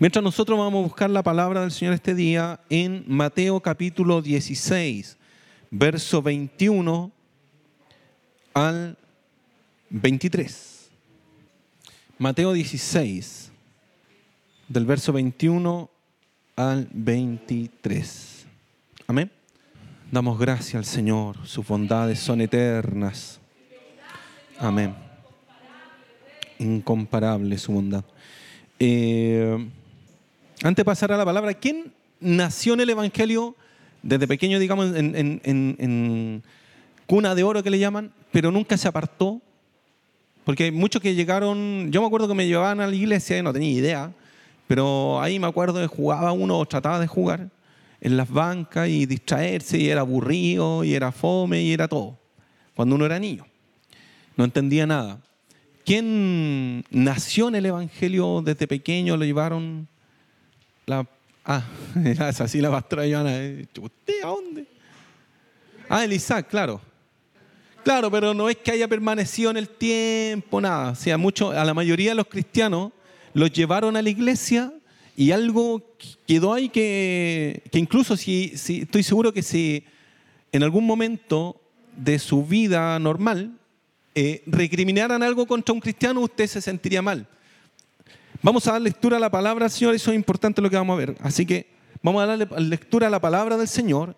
Mientras nosotros vamos a buscar la palabra del Señor este día en Mateo capítulo 16, verso 21 al 23. Mateo 16, del verso 21 al 23. Amén. Damos gracias al Señor, sus bondades son eternas. Amén. Incomparable su bondad. Eh, antes de pasar a la palabra, ¿quién nació en el Evangelio desde pequeño, digamos, en, cuna de oro que le llaman, pero nunca se apartó? Porque hay muchos que llegaron, yo me acuerdo que me llevaban a la iglesia y no tenía idea, pero ahí me acuerdo que jugaba uno o trataba de jugar en las bancas y distraerse y era aburrido y era fome y era todo, cuando uno era niño. No entendía nada. ¿Quién nació en el Evangelio desde pequeño? Lo llevaron la... Ah, era así la pastora Joana. ¿Usted a dónde? Ah, el Isaac, claro. Claro, pero no es que haya permanecido en el tiempo, nada. O sea, mucho, a la mayoría de los cristianos los llevaron a la iglesia y algo quedó ahí que, que incluso si, si, estoy seguro que si en algún momento de su vida normal eh, recriminaran algo contra un cristiano, usted se sentiría mal. Vamos a dar lectura a la palabra del Señor, eso es importante lo que vamos a ver. Así que vamos a darle lectura a la palabra del Señor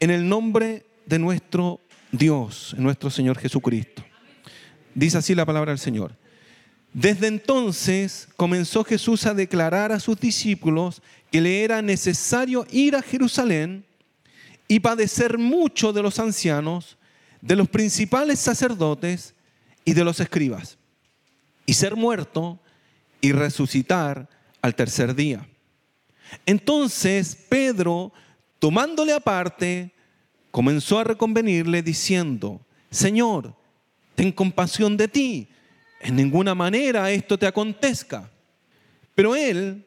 en el nombre de nuestro Dios, nuestro Señor Jesucristo. Dice así la palabra del Señor. Desde entonces comenzó Jesús a declarar a sus discípulos que le era necesario ir a Jerusalén y padecer mucho de los ancianos, de los principales sacerdotes y de los escribas, y ser muerto y resucitar al tercer día. Entonces Pedro, tomándole aparte, comenzó a reconvenirle diciendo, Señor, ten compasión de ti, en ninguna manera esto te acontezca. Pero él,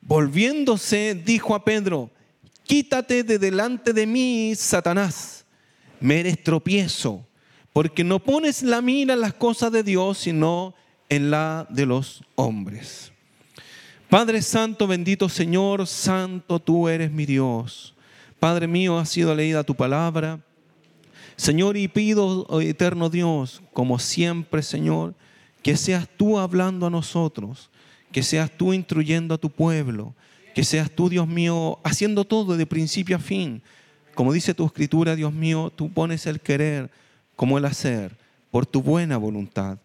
volviéndose, dijo a Pedro, quítate de delante de mí, Satanás, me eres tropiezo, porque no pones la mira en las cosas de Dios, sino en la de los hombres. Padre Santo, bendito Señor, Santo tú eres mi Dios. Padre mío, ha sido leída tu palabra. Señor, y pido, oh eterno Dios, como siempre, Señor, que seas tú hablando a nosotros, que seas tú instruyendo a tu pueblo, que seas tú, Dios mío, haciendo todo de principio a fin. Como dice tu escritura, Dios mío, tú pones el querer como el hacer por tu buena voluntad.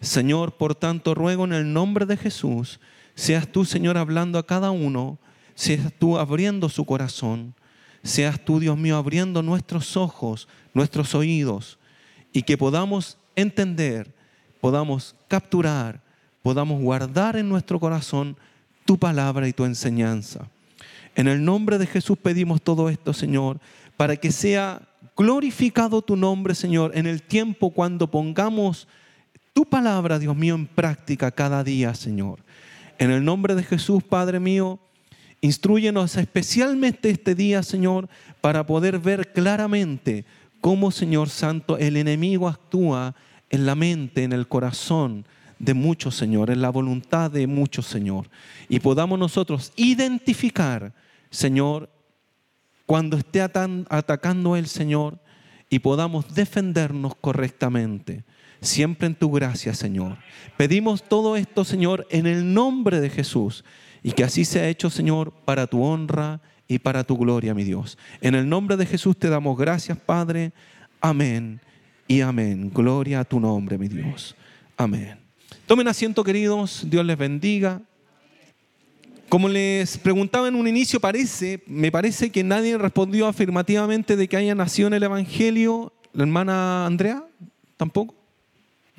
Señor, por tanto, ruego en el nombre de Jesús, seas tú, Señor, hablando a cada uno, seas tú abriendo su corazón, seas tú, Dios mío, abriendo nuestros ojos, nuestros oídos, y que podamos entender, podamos capturar, podamos guardar en nuestro corazón tu palabra y tu enseñanza. En el nombre de Jesús pedimos todo esto, Señor, para que sea glorificado tu nombre, Señor, en el tiempo cuando pongamos tu palabra, Dios mío, en práctica cada día, Señor. En el nombre de Jesús, Padre mío, instruyenos especialmente este día, Señor, para poder ver claramente cómo, Señor Santo, el enemigo actúa en la mente, en el corazón de muchos, Señor, en la voluntad de muchos, Señor. Y podamos nosotros identificar, Señor, cuando esté atacando el Señor y podamos defendernos correctamente siempre en tu gracia, Señor. Pedimos todo esto, Señor, en el nombre de Jesús y que así sea hecho, Señor, para tu honra y para tu gloria, mi Dios. En el nombre de Jesús te damos gracias, Padre. Amén y amén. Gloria a tu nombre, mi Dios. Amén. Tomen asiento, queridos. Dios les bendiga. Como les preguntaba en un inicio, parece, me parece que nadie respondió afirmativamente de que haya nacido en el Evangelio. La hermana Andrea, tampoco.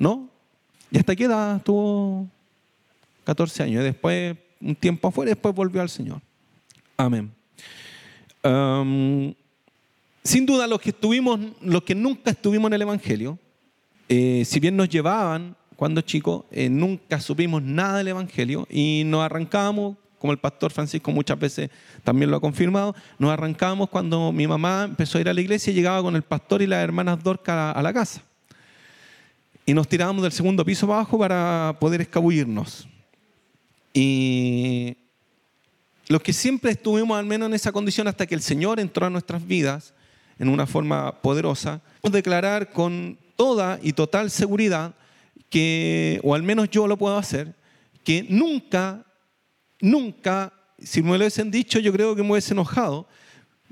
¿No? ¿Y hasta qué edad tuvo 14 años? Y después, un tiempo afuera, después volvió al Señor. Amén. sin duda, los que, estuvimos, los que nunca estuvimos en el Evangelio, eh, si bien nos llevaban cuando chicos, eh, nunca supimos nada del Evangelio y nos arrancábamos, como el pastor Francisco muchas veces también lo ha confirmado, nos arrancábamos cuando mi mamá empezó a ir a la iglesia y llegaba con el pastor y las hermanas Dorca a la casa y nos tirábamos del segundo piso abajo para poder escabullirnos. Y los que siempre estuvimos al menos en esa condición hasta que el Señor entró a nuestras vidas en una forma poderosa, podemos declarar con toda y total seguridad que, o al menos yo lo puedo hacer, que nunca, nunca, si me lo hubiesen dicho, yo creo que me hubiese enojado,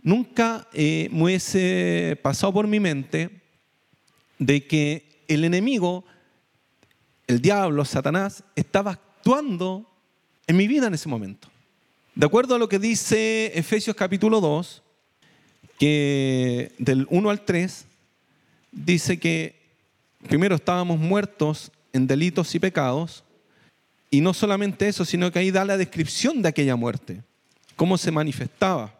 nunca eh, me hubiese pasado por mi mente de que el enemigo, el diablo, Satanás, estaba actuando en mi vida en ese momento. De acuerdo a lo que dice Efesios capítulo 2, que del 1 al 3, dice que primero estábamos muertos en delitos y pecados, y no solamente eso, sino que ahí da la descripción de aquella muerte, cómo se manifestaba.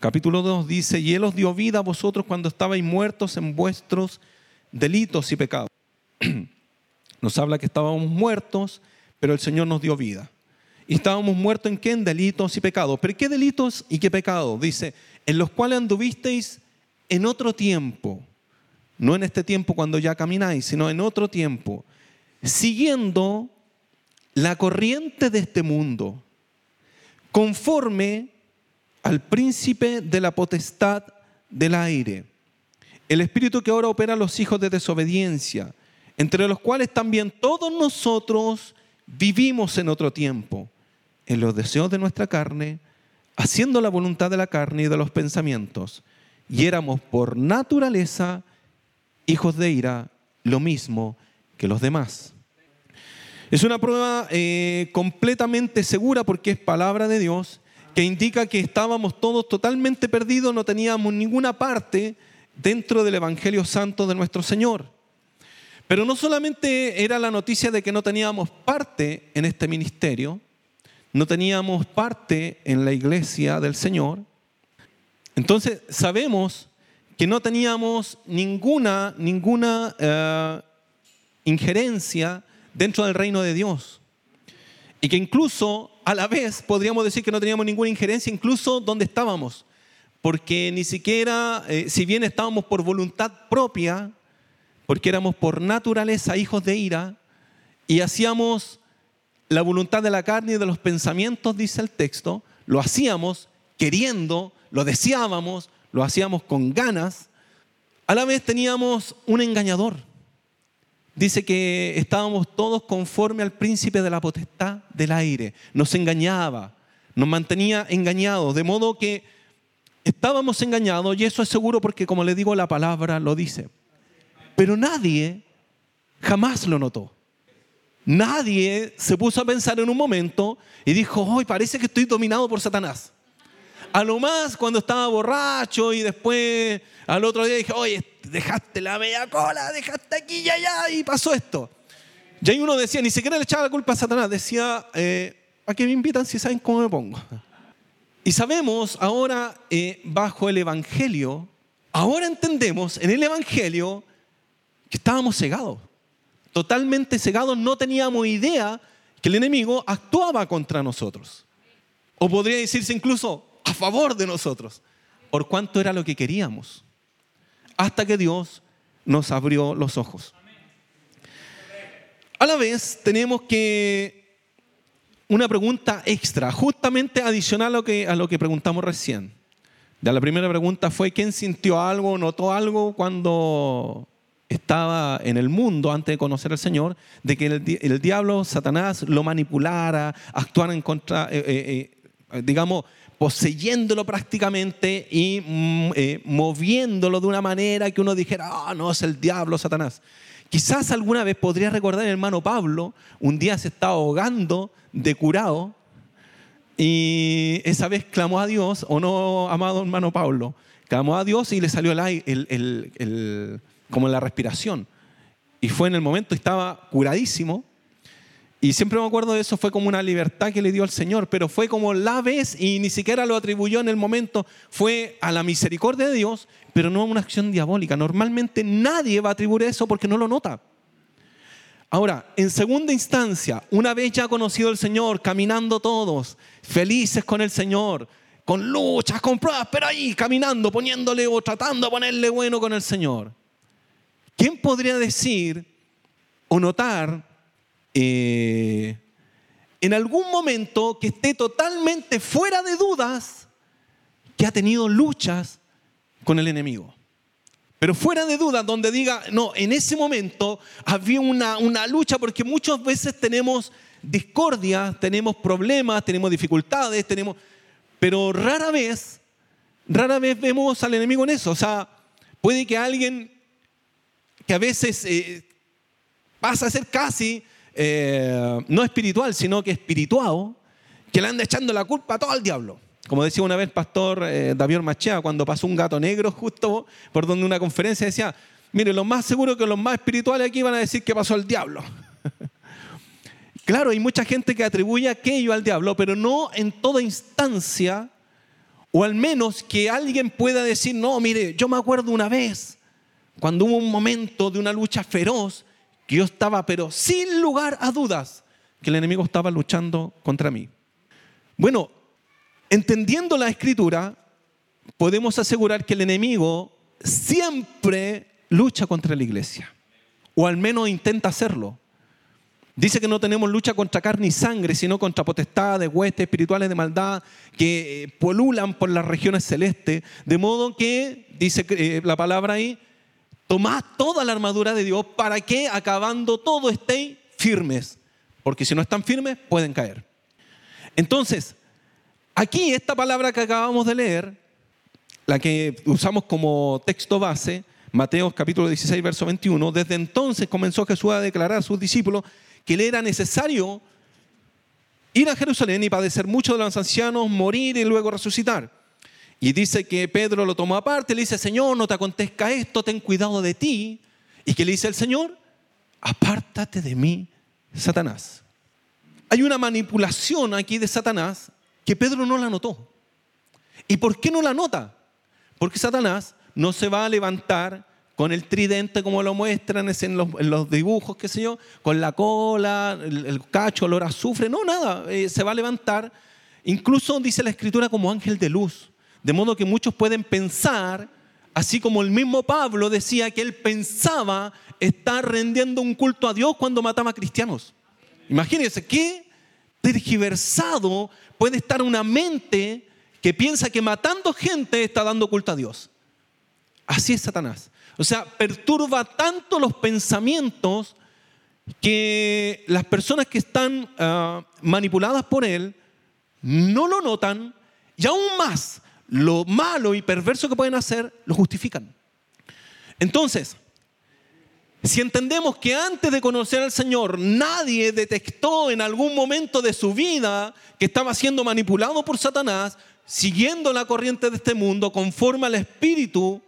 Capítulo 2 dice, y Él os dio vida a vosotros cuando estabais muertos en vuestros delitos y pecados. Nos habla que estábamos muertos, pero el Señor nos dio vida. Y estábamos muertos en qué? En delitos y pecados. ¿Pero qué delitos y qué pecados? Dice, en los cuales anduvisteis en otro tiempo. No en este tiempo cuando ya camináis, sino en otro tiempo. Siguiendo la corriente de este mundo, conforme al príncipe de la potestad del aire, el espíritu que ahora opera a los hijos de desobediencia, entre los cuales también todos nosotros vivimos en otro tiempo, en los deseos de nuestra carne, haciendo la voluntad de la carne y de los pensamientos, y éramos por naturaleza hijos de ira, lo mismo que los demás. Es una prueba eh, completamente segura porque es palabra de Dios que indica que estábamos todos totalmente perdidos, no teníamos ninguna parte dentro del Evangelio Santo de nuestro Señor. Pero no solamente era la noticia de que no teníamos parte en este ministerio, no teníamos parte en la iglesia del Señor, entonces sabemos que no teníamos ninguna, ninguna eh, injerencia dentro del reino de Dios. Y que incluso a la vez podríamos decir que no teníamos ninguna injerencia incluso donde estábamos. Porque ni siquiera, eh, si bien estábamos por voluntad propia, porque éramos por naturaleza hijos de ira, y hacíamos la voluntad de la carne y de los pensamientos, dice el texto, lo hacíamos queriendo, lo deseábamos, lo hacíamos con ganas, a la vez teníamos un engañador dice que estábamos todos conforme al príncipe de la potestad del aire. Nos engañaba, nos mantenía engañados, de modo que estábamos engañados y eso es seguro porque como le digo la palabra lo dice. Pero nadie jamás lo notó. Nadie se puso a pensar en un momento y dijo, hoy parece que estoy dominado por Satanás. A lo más cuando estaba borracho y después al otro día dije, oye, dejaste la media cola, dejaste aquí y allá y pasó esto. Y ahí uno decía, ni siquiera le echaba la culpa a Satanás, decía, eh, ¿a qué me invitan si saben cómo me pongo? Y sabemos ahora, eh, bajo el Evangelio, ahora entendemos en el Evangelio que estábamos cegados, totalmente cegados, no teníamos idea que el enemigo actuaba contra nosotros. O podría decirse incluso a favor de nosotros, por cuanto era lo que queríamos hasta que Dios nos abrió los ojos. A la vez tenemos que una pregunta extra, justamente adicional a lo que, a lo que preguntamos recién. Ya la primera pregunta fue, ¿quién sintió algo, notó algo cuando estaba en el mundo antes de conocer al Señor? De que el, diablo, Satanás, lo manipulara, actuara en contra, eh, eh, eh, digamos, poseyéndolo prácticamente y mm, moviéndolo de una manera que uno dijera, ah, no, es el diablo, Satanás. Quizás alguna vez podría recordar el hermano Pablo, un día se estaba ahogando de curado y esa vez clamó a Dios, o no, amado hermano Pablo, clamó a Dios y le salió el, como la respiración. Y fue en el momento, estaba curadísimo, y siempre me acuerdo de eso, fue como una libertad que le dio al Señor, pero fue como la vez y ni siquiera lo atribuyó en el momento, fue a la misericordia de Dios, pero no a una acción diabólica. Normalmente nadie va a atribuir eso porque no lo nota. Ahora, en segunda instancia, una vez ya conocido el Señor, caminando todos, felices con el Señor, con luchas, con pruebas, pero ahí caminando, poniéndole o tratando de ponerle bueno con el Señor. ¿Quién podría decir o notar eh, en algún momento que esté totalmente fuera de dudas que ha tenido luchas con el enemigo. Pero fuera de dudas, donde diga, no, en ese momento había una, una lucha porque muchas veces tenemos discordia, tenemos problemas, tenemos dificultades, tenemos... Pero rara vez, rara vez vemos al enemigo en eso. O sea, puede que alguien que a veces eh, pasa a ser casi eh, no espiritual, sino que espirituado, que le anda echando la culpa a todo al diablo. Como decía una vez el pastor eh, David Machea, cuando pasó un gato negro justo por donde una conferencia decía, mire, lo más seguro que los más espirituales aquí van a decir que pasó el diablo. claro, hay mucha gente que atribuye aquello al diablo, pero no en toda instancia, o al menos que alguien pueda decir, no, mire, yo me acuerdo una vez, cuando hubo un momento de una lucha feroz, que yo estaba, pero sin lugar a dudas, que el enemigo estaba luchando contra mí. Bueno, entendiendo la escritura, podemos asegurar que el enemigo siempre lucha contra la iglesia, o al menos intenta hacerlo. Dice que no tenemos lucha contra carne y sangre, sino contra potestades, huestes espirituales de maldad que eh, polulan por las regiones celestes. De modo que, dice eh, la palabra ahí, tomad toda la armadura de Dios para que acabando todo estéis firmes. Porque si no están firmes, pueden caer. Entonces, aquí esta palabra que acabamos de leer, la que usamos como texto base, Mateo capítulo 16, verso 21, desde entonces comenzó Jesús a declarar a sus discípulos que le era necesario ir a Jerusalén y padecer mucho de los ancianos, morir y luego resucitar. Y dice que Pedro lo tomó aparte, le dice, Señor, no te acontezca esto, ten cuidado de ti. ¿Y que le dice el Señor? Apártate de mí, Satanás. Hay una manipulación aquí de Satanás que Pedro no la notó. ¿Y por qué no la nota? Porque Satanás no se va a levantar con el tridente como lo muestran en los, dibujos, qué sé yo, con la cola, el, cacho, olor a azufre, no, nada, eh, se va a levantar, incluso dice la escritura como ángel de luz. De modo que muchos pueden pensar, así como el mismo Pablo decía que él pensaba estar rendiendo un culto a Dios cuando mataba a cristianos. Imagínense qué tergiversado puede estar una mente que piensa que matando gente está dando culto a Dios. Así es Satanás. O sea, perturba tanto los pensamientos que las personas que están ah, manipuladas por él no lo notan y aún más lo malo y perverso que pueden hacer, lo justifican. Entonces, si entendemos que antes de conocer al Señor nadie detectó en algún momento de su vida que estaba siendo manipulado por Satanás, siguiendo la corriente de este mundo conforme al espíritu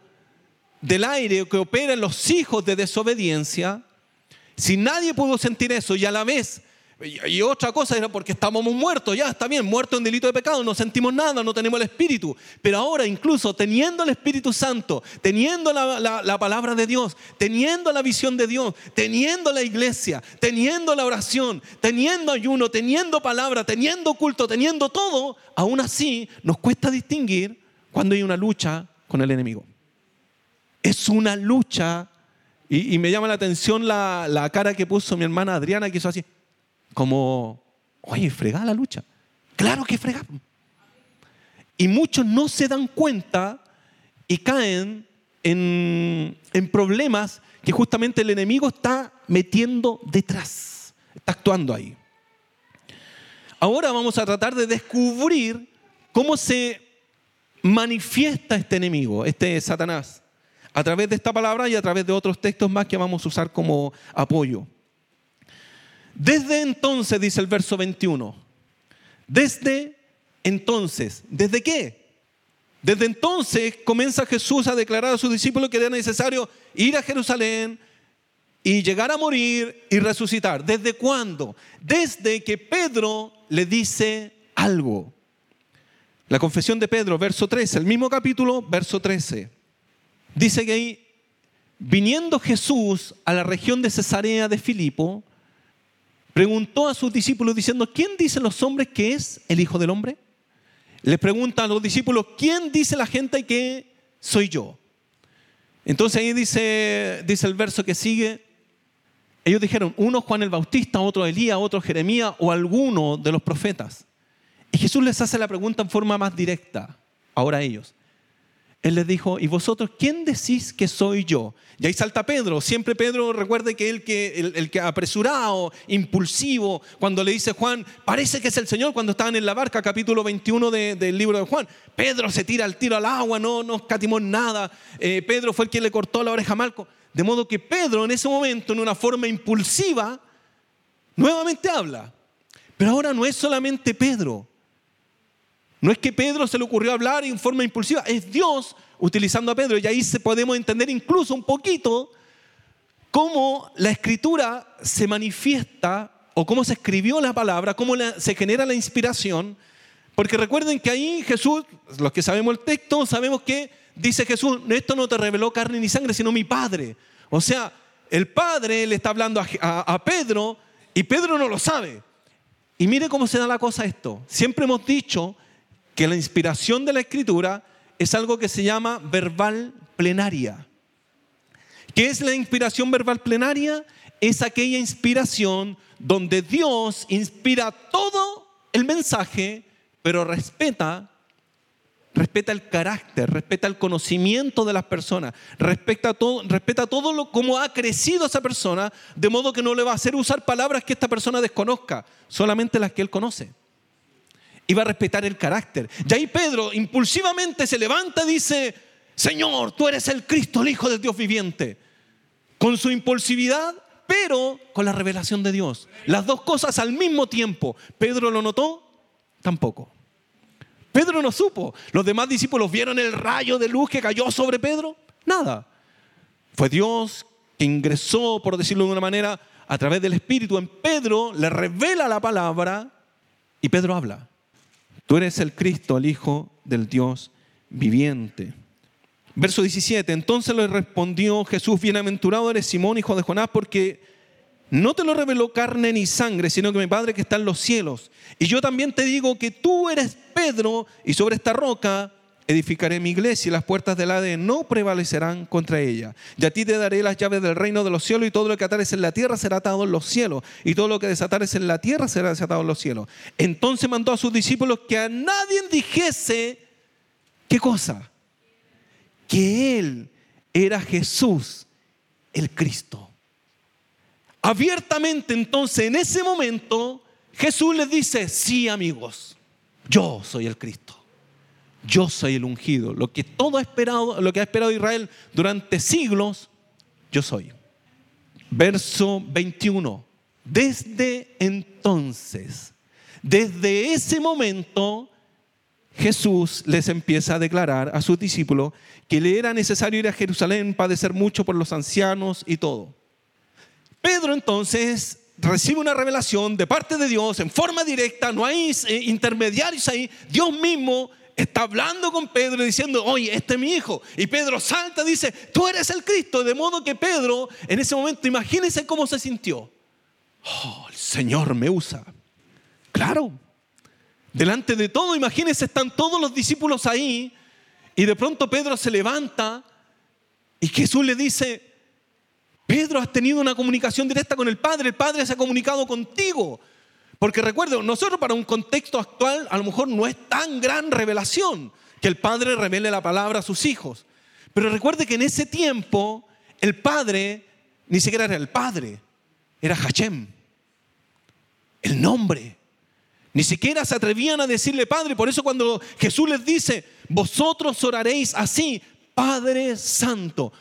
del aire que opera en los hijos de desobediencia, si nadie pudo sentir eso y a la vez y otra cosa era porque estábamos muertos, ya está bien, muertos en delito de pecado, no sentimos nada, no tenemos el Espíritu. Pero ahora incluso teniendo el Espíritu Santo, teniendo la, la palabra de Dios, teniendo la visión de Dios, teniendo la iglesia, teniendo la oración, teniendo ayuno, teniendo palabra, teniendo culto, teniendo todo, aún así nos cuesta distinguir cuando hay una lucha con el enemigo. Es una lucha, y, y me llama la atención la, la cara que puso mi hermana Adriana, que hizo así como, oye, fregada la lucha. Claro que fregada. Y muchos no se dan cuenta y caen en, en problemas que justamente el enemigo está metiendo detrás, está actuando ahí. Ahora vamos a tratar de descubrir cómo se manifiesta este enemigo, este Satanás, a través de esta palabra y a través de otros textos más que vamos a usar como apoyo. Desde entonces, dice el verso 21, desde entonces, ¿desde qué? Desde entonces comienza Jesús a declarar a sus discípulos que era necesario ir a Jerusalén y llegar a morir y resucitar. ¿Desde cuándo? Desde que Pedro le dice algo. La confesión de Pedro, verso 13, el mismo capítulo, verso 13. Dice que ahí, viniendo Jesús a la región de Cesarea de Filipo, preguntó a sus discípulos diciendo, ¿quién dicen los hombres que es el Hijo del Hombre? Les pregunta a los discípulos, ¿quién dice la gente que soy yo? Entonces ahí dice, dice el verso que sigue, Ellos dijeron, uno Juan el Bautista, otro Elías, otro Jeremías o alguno de los profetas. Y Jesús les hace la pregunta en forma más directa, ahora a ellos. Él les dijo, ¿y vosotros quién decís que soy yo? Y ahí salta Pedro. Siempre Pedro recuerde que el que, el, que apresurado, impulsivo, cuando le dice Juan, parece que es el Señor cuando estaban en la barca, capítulo 21 del libro de Juan. Pedro se tira el tiro al agua, no, no escatimó nada. Eh, Pedro fue el que le cortó la oreja a Malco. De modo que Pedro en ese momento, en una forma impulsiva, nuevamente habla. Pero ahora no es solamente Pedro. No es que Pedro se le ocurrió hablar en forma impulsiva, es Dios utilizando a Pedro. Y ahí podemos entender incluso un poquito cómo la escritura se manifiesta o cómo se escribió la palabra, cómo se genera la inspiración. Porque recuerden que ahí Jesús, los que sabemos el texto, sabemos que dice Jesús, esto no te reveló carne ni sangre, sino mi Padre. O sea, el Padre le está hablando a Pedro y Pedro no lo sabe. Y mire cómo se da la cosa esto. Siempre hemos dicho que la inspiración de la escritura es algo que se llama verbal plenaria. ¿Qué es la inspiración verbal plenaria? Es aquella inspiración donde Dios inspira todo el mensaje, pero respeta respeta el carácter, respeta el conocimiento de las personas, respeta todo, respeta todo lo cómo ha crecido esa persona, de modo que no le va a hacer usar palabras que esta persona desconozca, solamente las que él conoce iba a respetar el carácter. Y ahí Pedro impulsivamente se levanta y dice, Señor, tú eres el Cristo, el Hijo del Dios viviente. Con su impulsividad, pero con la revelación de Dios. Las dos cosas al mismo tiempo. ¿Pedro lo notó? Tampoco. Pedro no supo. ¿Los demás discípulos vieron el rayo de luz que cayó sobre Pedro? Nada. Fue Dios que ingresó, por decirlo de una manera, a través del Espíritu en Pedro, le revela la palabra y Pedro habla. Tú eres el Cristo, el Hijo del Dios viviente. Verso 17, entonces le respondió Jesús, bienaventurado eres Simón, hijo de Jonás, porque no te lo reveló carne ni sangre, sino que mi Padre que está en los cielos. Y yo también te digo que tú eres Pedro, y sobre esta roca edificaré mi iglesia y las puertas del Hades no prevalecerán contra ella. Y a ti te daré las llaves del reino de los cielos y todo lo que atares en la tierra será atado en los cielos y todo lo que desatares en la tierra será desatado en los cielos. Entonces mandó a sus discípulos que a nadie dijese, ¿qué cosa? Que él era Jesús, el Cristo. Abiertamente entonces en ese momento Jesús les dice, sí amigos, yo soy el Cristo yo soy el ungido. Lo que todo ha esperado, lo que ha esperado Israel durante siglos, yo soy. Verso 21. Desde entonces, desde ese momento, Jesús les empieza a declarar a sus discípulos que le era necesario ir a Jerusalén, padecer mucho por los ancianos y todo. Pedro entonces recibe una revelación de parte de Dios en forma directa, no hay eh, intermediarios ahí, Dios mismo está hablando con Pedro diciendo, oye, este es mi hijo. Y Pedro salta y dice, tú eres el Cristo. De modo que Pedro, en ese momento, imagínense cómo se sintió. Oh, el Señor me usa. Claro. Delante de todo, imagínense, están todos los discípulos ahí. Y de pronto Pedro se levanta y Jesús le dice, Pedro, has tenido una comunicación directa con el Padre, el Padre se ha comunicado contigo. Porque recuerden, nosotros para un contexto actual a lo mejor no es tan gran revelación que el padre revele la palabra a sus hijos. Pero recuerde que en ese tiempo el padre ni siquiera era el padre, era Hashem, el nombre. Ni siquiera se atrevían a decirle Padre. Por eso cuando Jesús les dice, vosotros oraréis así, Padre Santo,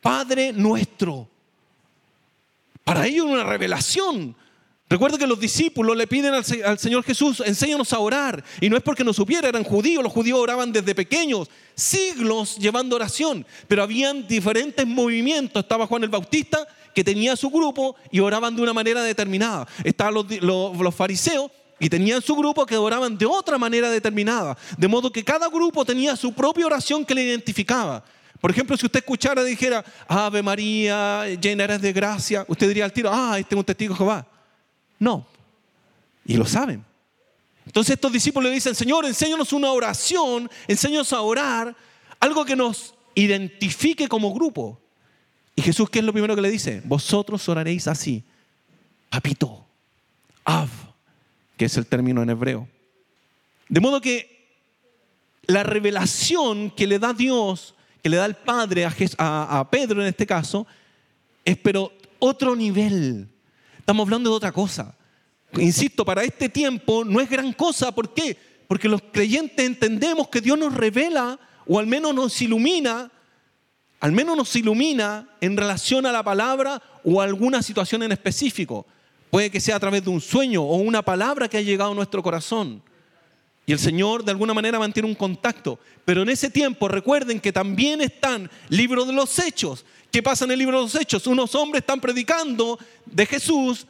Padre nuestro. Para ellos una revelación. Recuerda que los discípulos le piden al, Señor Jesús, enséñanos a orar. Y no es porque no supiera, eran judíos, los judíos oraban desde pequeños, siglos llevando oración. Pero habían diferentes movimientos. Estaba Juan el Bautista, que tenía su grupo y oraban de una manera determinada. Estaban los, los fariseos, y tenían su grupo que oraban de otra manera determinada. De modo que cada grupo tenía su propia oración que le identificaba. Por ejemplo, si usted escuchara y dijera, Ave María, llena eres de gracia, usted diría al tiro, ah, este es un testigo de Jehová. No. Y lo saben. Entonces estos discípulos le dicen, Señor, enséñanos una oración, enséñanos a orar, algo que nos identifique como grupo. ¿Y Jesús qué es lo primero que le dice? Vosotros oraréis así. Papito, Av, que es el término en hebreo. De modo que la revelación que le da Dios, que le da el Padre a, a Pedro en este caso, es pero otro nivel. Estamos hablando de otra cosa. Insisto, para este tiempo no es gran cosa. ¿Por qué? Porque los creyentes entendemos que Dios nos revela o al menos nos ilumina, al menos nos ilumina en relación a la palabra o a alguna situación en específico. Puede que sea a través de un sueño o una palabra que ha llegado a nuestro corazón. Y el Señor de alguna manera mantiene un contacto. Pero en ese tiempo recuerden que también están libros de los hechos. ¿Qué pasa en el libro de los hechos? Unos hombres están predicando de Jesús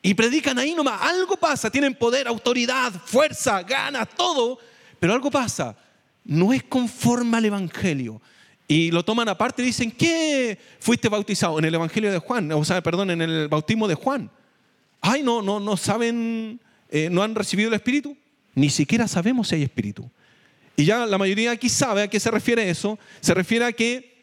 y predican ahí nomás. Algo pasa, tienen poder, autoridad, fuerza, ganas, todo. Pero algo pasa. No es conforme al Evangelio. Y lo toman aparte y dicen, ¿qué fuiste bautizado? En el Evangelio de Juan, o sea, perdón, en el bautismo de Juan. Ay, no, no, no saben, eh, no han recibido el Espíritu. Ni siquiera sabemos si hay Espíritu. Y ya la mayoría aquí sabe a qué se refiere eso. Se refiere a que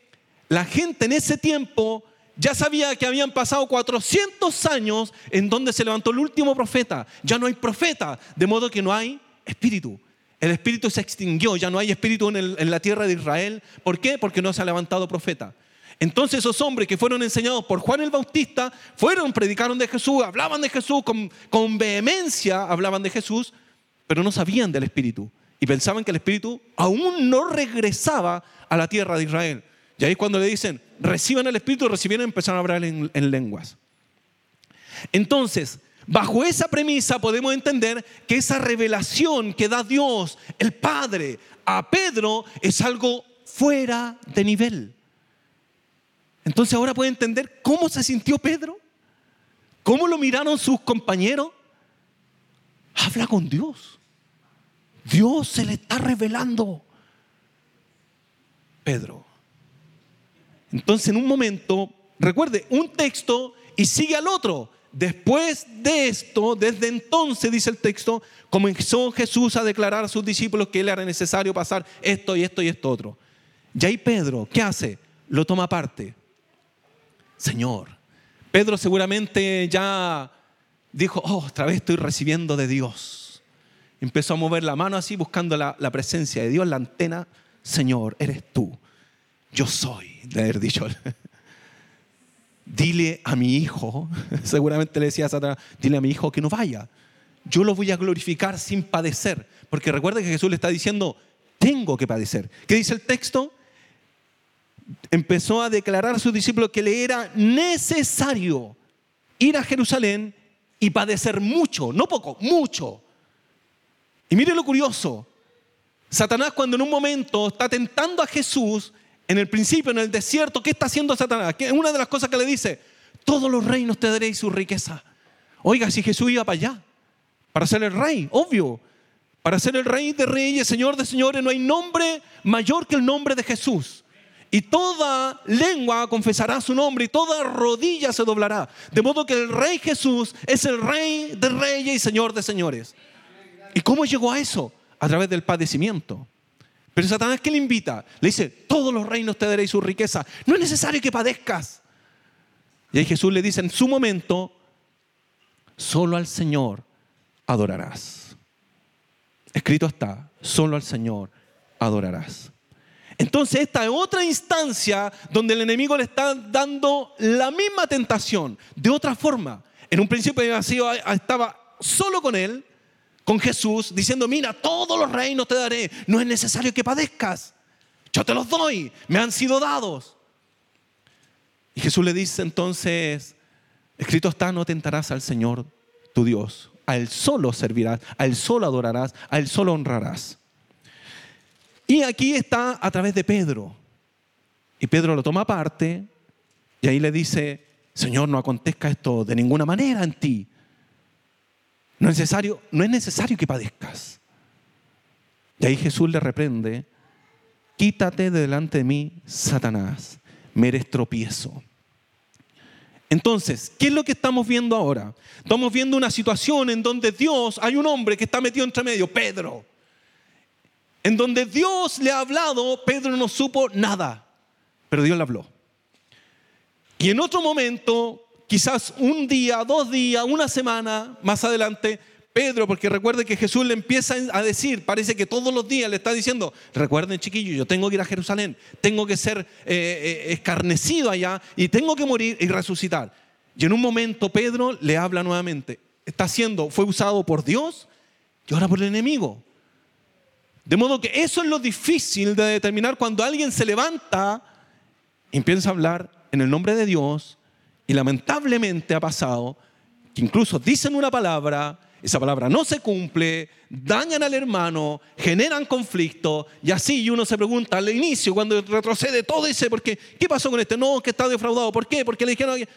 la gente en ese tiempo ya sabía que habían pasado 400 años en donde se levantó el último profeta. Ya no hay profeta, de modo que no hay espíritu. El espíritu se extinguió, ya no hay espíritu en, la tierra de Israel. ¿Por qué? Porque no se ha levantado profeta. Entonces esos hombres que fueron enseñados por Juan el Bautista, fueron, predicaron de Jesús, hablaban de Jesús, con, con vehemencia hablaban de Jesús, pero no sabían del Espíritu. Y pensaban que el Espíritu aún no regresaba a la tierra de Israel. Y ahí cuando le dicen, reciban el Espíritu, recibieron empezaron a hablar en, en lenguas. Entonces, bajo esa premisa podemos entender que esa revelación que da Dios, el Padre, a Pedro es algo fuera de nivel. Entonces ahora puede entender cómo se sintió Pedro, cómo lo miraron sus compañeros. Habla con Dios. Dios se le está revelando. Pedro, entonces, en un momento, recuerde, un texto y sigue al otro. Después de esto, desde entonces, dice el texto, comenzó Jesús a declarar a sus discípulos que él era necesario pasar esto y esto y esto otro. Y ahí Pedro, ¿qué hace? Lo toma aparte. Señor, Pedro seguramente ya dijo, oh, otra vez estoy recibiendo de Dios. Empezó a mover la mano así, buscando la, la presencia de Dios, la antena. Señor, eres tú yo soy, de haber dicho. Dile a mi hijo, seguramente le decía a Satanás, dile a mi hijo que no vaya. Yo lo voy a glorificar sin padecer. Porque recuerda que Jesús le está diciendo, tengo que padecer. ¿Qué dice el texto? Empezó a declarar a sus discípulos que le era necesario ir a Jerusalén y padecer mucho, no poco, mucho. Y mire lo curioso, Satanás cuando en un momento está tentando a Jesús, en el principio, en el desierto, ¿qué está haciendo Satanás? Una de las cosas que le dice, todos los reinos te daréis su riqueza. Oiga, si Jesús iba para allá, para ser el rey, obvio, para ser el rey de reyes, señor de señores, no hay nombre mayor que el nombre de Jesús. Y toda lengua confesará su nombre y toda rodilla se doblará. De modo que el rey Jesús es el rey de reyes y señor de señores. ¿Y cómo llegó a eso? A través del padecimiento. Pero Satanás, ¿qué le invita? Le dice, todos los reinos te daréis su riqueza. No es necesario que padezcas. Y ahí Jesús le dice, en su momento, solo al Señor adorarás. Escrito está, solo al Señor adorarás. Entonces esta es otra instancia donde el enemigo le está dando la misma tentación, de otra forma. En un principio estaba solo con él, con Jesús diciendo, mira, todos los reinos te daré, no es necesario que padezcas, yo te los doy, me han sido dados. Y Jesús le dice entonces, escrito está, no tentarás al Señor tu Dios, a Él solo servirás, a Él solo adorarás, a Él solo honrarás. Y aquí está a través de Pedro. Y Pedro lo toma aparte y ahí le dice, Señor, no acontezca esto de ninguna manera en ti. No es necesario, no es necesario que padezcas. Y ahí Jesús le reprende, quítate de delante de mí, Satanás, me eres tropiezo. Entonces, ¿qué es lo que estamos viendo ahora? Estamos viendo una situación en donde Dios, hay un hombre que está metido entre medio, Pedro. En donde Dios le ha hablado, Pedro no supo nada, pero Dios le habló. Y en otro momento, quizás un día, dos días, una semana más adelante, Pedro, porque recuerde que Jesús le empieza a decir, parece que todos los días le está diciendo, recuerden chiquillos, yo tengo que ir a Jerusalén, tengo que ser eh, eh, escarnecido allá y tengo que morir y resucitar. Y en un momento Pedro le habla nuevamente, está siendo, fue usado por Dios y ahora por el enemigo. De modo que eso es lo difícil de determinar cuando alguien se levanta y empieza a hablar en el nombre de Dios y lamentablemente ha pasado que incluso dicen una palabra, esa palabra no se cumple, dañan al hermano, generan conflicto y así uno se pregunta al inicio cuando retrocede todo dice, ¿por qué? ¿Qué pasó con este? No, que está defraudado, ¿por qué? Porque le dijeron, ¿y,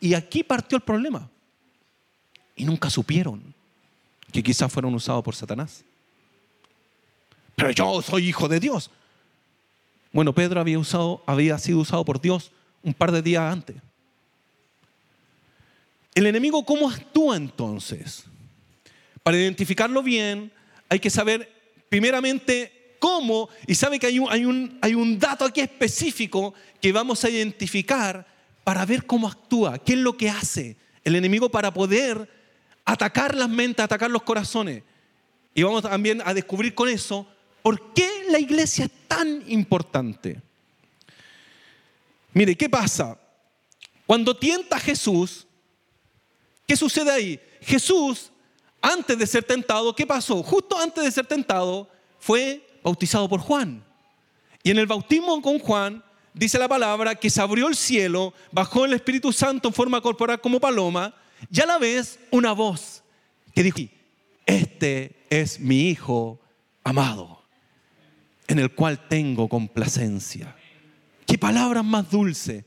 y aquí partió el problema. Y nunca supieron que quizás fueron usados por Satanás. Pero yo soy hijo de Dios. Bueno, Pedro había sido usado por Dios un par de días antes. El enemigo, ¿cómo actúa entonces? Para identificarlo bien, hay que saber primeramente cómo, y sabe que hay un, hay un, hay un dato aquí específico que vamos a identificar para ver cómo actúa, qué es lo que hace el enemigo para poder atacar las mentes, atacar los corazones. Y vamos también a descubrir con eso por qué la iglesia es tan importante. Mire, ¿qué pasa? Cuando tienta a Jesús, ¿Qué sucede ahí? Jesús, antes de ser tentado, ¿qué pasó? Justo antes de ser tentado, fue bautizado por Juan. Y en el bautismo con Juan, dice la palabra que se abrió el cielo, bajó el Espíritu Santo en forma corporal como paloma, y a la vez una voz que dijo, este es mi Hijo amado, en el cual tengo complacencia. Qué palabras más dulce.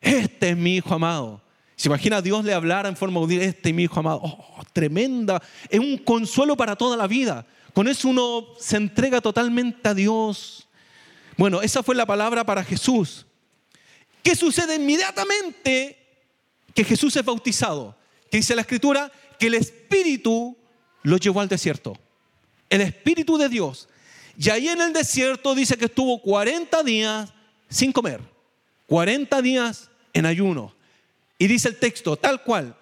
Este es mi Hijo amado. ¿Se imagina a Dios le hablara en forma audible, este mi hijo amado? Oh, tremenda. Es un consuelo para toda la vida. Con eso uno se entrega totalmente a Dios. Bueno, esa fue la palabra para Jesús. ¿Qué sucede inmediatamente que Jesús es bautizado? Que dice la escritura que el Espíritu lo llevó al desierto. El Espíritu de Dios. Y ahí en el desierto dice que estuvo 40 días sin comer. 40 días en ayuno. Y dice el texto, tal cual,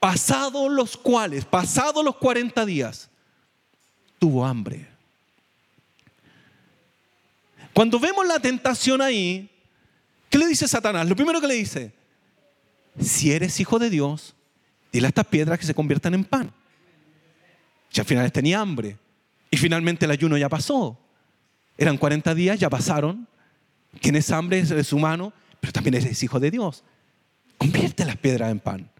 pasados los cuales, pasados los 40 días, tuvo hambre. Cuando vemos la tentación ahí, ¿qué le dice Satanás? Lo primero que le dice, si eres hijo de Dios, dile a estas piedras que se conviertan en pan. Ya al final tenía hambre. Y finalmente el ayuno ya pasó. Eran 40 días, ya pasaron. Tienes hambre, eres humano, pero también eres hijo de Dios convierte las piedras en pan.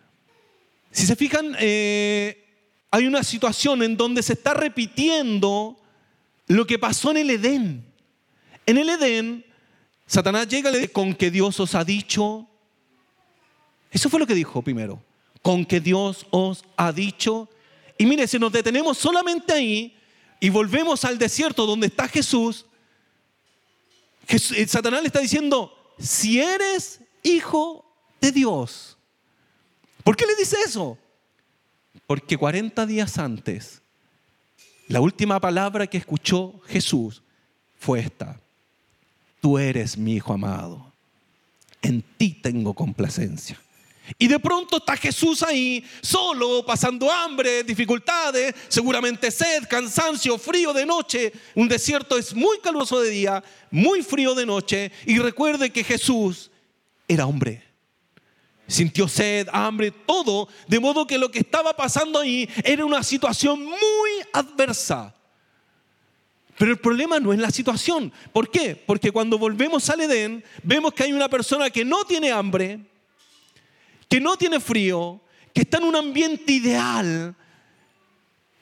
Si se fijan, eh, hay una situación en donde se está repitiendo lo que pasó en el Edén. En el Edén, Satanás llega y le dice, con que Dios os ha dicho. Eso fue lo que dijo primero. Con que Dios os ha dicho. Y mire, si nos detenemos solamente ahí y volvemos al desierto donde está Jesús, eh, Satanás le está diciendo, si eres hijo de Dios. ¿Por qué le dice eso? Porque 40 días antes, la última palabra que escuchó Jesús fue esta. Tú eres mi hijo amado. En ti tengo complacencia. Y de pronto está Jesús ahí, solo, pasando hambre, dificultades, seguramente sed, cansancio, frío de noche. Un desierto es muy caluroso de día, muy frío de noche. Y recuerde que Jesús era hombre sintió sed, hambre, todo, de modo que lo que estaba pasando ahí era una situación muy adversa. Pero el problema no es la situación. ¿Por qué? Porque cuando volvemos al Edén, vemos que hay una persona que no tiene hambre, que no tiene frío, que está en un ambiente ideal.